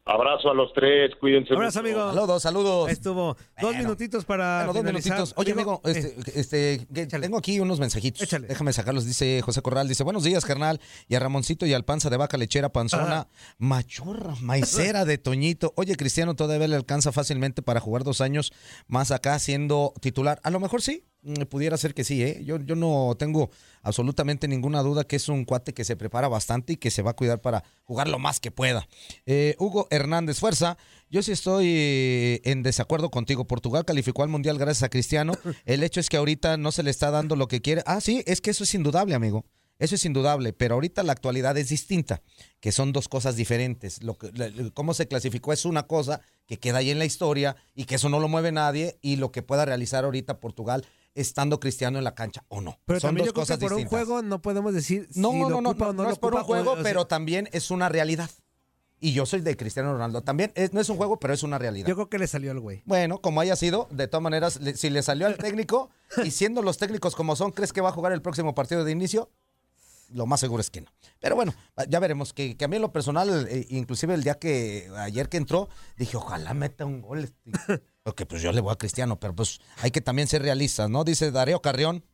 Speaker 7: Abrazo a los tres, cuídense.
Speaker 3: Abrazo,
Speaker 7: mucho.
Speaker 3: amigo.
Speaker 4: Saludos, saludos.
Speaker 3: Estuvo dos
Speaker 4: Bueno.
Speaker 3: minutitos para.
Speaker 4: Bueno, dos
Speaker 3: finalizar.
Speaker 4: minutitos. Oye, amigo,
Speaker 3: eh,
Speaker 4: este, este, que
Speaker 3: échale.
Speaker 4: tengo aquí unos mensajitos.
Speaker 3: Échale.
Speaker 4: Déjame sacarlos. Dice José Corral, dice, buenos días, carnal. Y a Ramoncito y al panza de vaca lechera, panzona,
Speaker 3: Ajá.
Speaker 4: machorra, maicera de Toñito. Oye, Cristiano todavía le alcanza fácilmente para jugar dos años más acá siendo titular. A lo mejor sí, pudiera ser que sí, ¿eh? Yo, yo no tengo absolutamente ninguna duda que es un cuate que se prepara bastante y que se va a cuidar para jugar lo más que pueda. Eh, Hugo Hernández Fuerza, yo sí estoy eh, en desacuerdo contigo. Portugal calificó al Mundial gracias a Cristiano. El hecho es que ahorita no se le está dando lo que quiere. Ah, sí, es que eso es indudable, amigo. Eso es indudable, pero ahorita la actualidad es distinta, que son dos cosas diferentes. Lo que, cómo se clasificó es una cosa que queda ahí en la historia y que eso no lo mueve nadie y lo que pueda realizar ahorita Portugal estando Cristiano en la cancha o no.
Speaker 3: Pero
Speaker 4: son
Speaker 3: también
Speaker 4: dos
Speaker 3: yo creo
Speaker 4: cosas
Speaker 3: que por
Speaker 4: distintas.
Speaker 3: un juego no podemos decir
Speaker 4: No,
Speaker 3: si
Speaker 4: no,
Speaker 3: lo
Speaker 4: no,
Speaker 3: ocupa
Speaker 4: no,
Speaker 3: o no,
Speaker 4: no
Speaker 3: lo
Speaker 4: es por un
Speaker 3: ocupa,
Speaker 4: juego,
Speaker 3: o sea,
Speaker 4: pero también es una realidad. Y yo soy de Cristiano Ronaldo. También es- no es un juego, pero es una realidad.
Speaker 3: Yo creo que le salió al güey.
Speaker 4: Bueno, como haya sido, de todas maneras, le- si le salió al técnico y siendo los técnicos como son, ¿crees que va a jugar el próximo partido de inicio? Lo más seguro es que no. Pero bueno, ya veremos. Que, que a mí en lo personal, eh, inclusive el día que ayer que entró, dije, ojalá meta un gol. este". Porque pues yo le voy a Cristiano, pero pues hay que también ser realistas, ¿no? Dice Darío Carrión.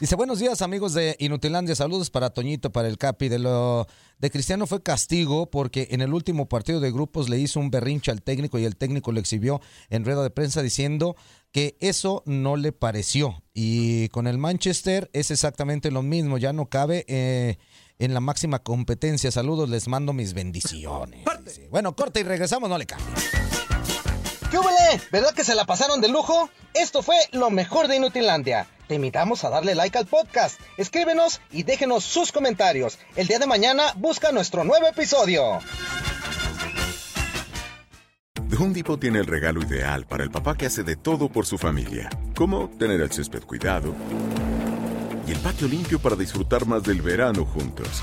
Speaker 4: Dice, buenos días amigos de Inutilandia, saludos para Toñito, para el Capi. De lo de Cristiano fue castigo porque en el último partido de grupos le hizo un berrinche al técnico y el técnico lo exhibió en rueda de prensa diciendo que eso no le pareció. Y con el Manchester es exactamente lo mismo, ya no cabe eh, en la máxima competencia. Saludos, les mando mis bendiciones. Dice. Bueno, corte y regresamos, no le cambie.
Speaker 8: ¿Qué? ¿Verdad que se la pasaron de lujo? Esto fue lo mejor de Inutilandia. Te invitamos a darle like al podcast, escríbenos y déjenos sus comentarios. El día de mañana busca nuestro nuevo episodio.
Speaker 9: The Home tiene el regalo ideal para el papá que hace de todo por su familia, como tener el césped cuidado y el patio limpio para disfrutar más del verano juntos.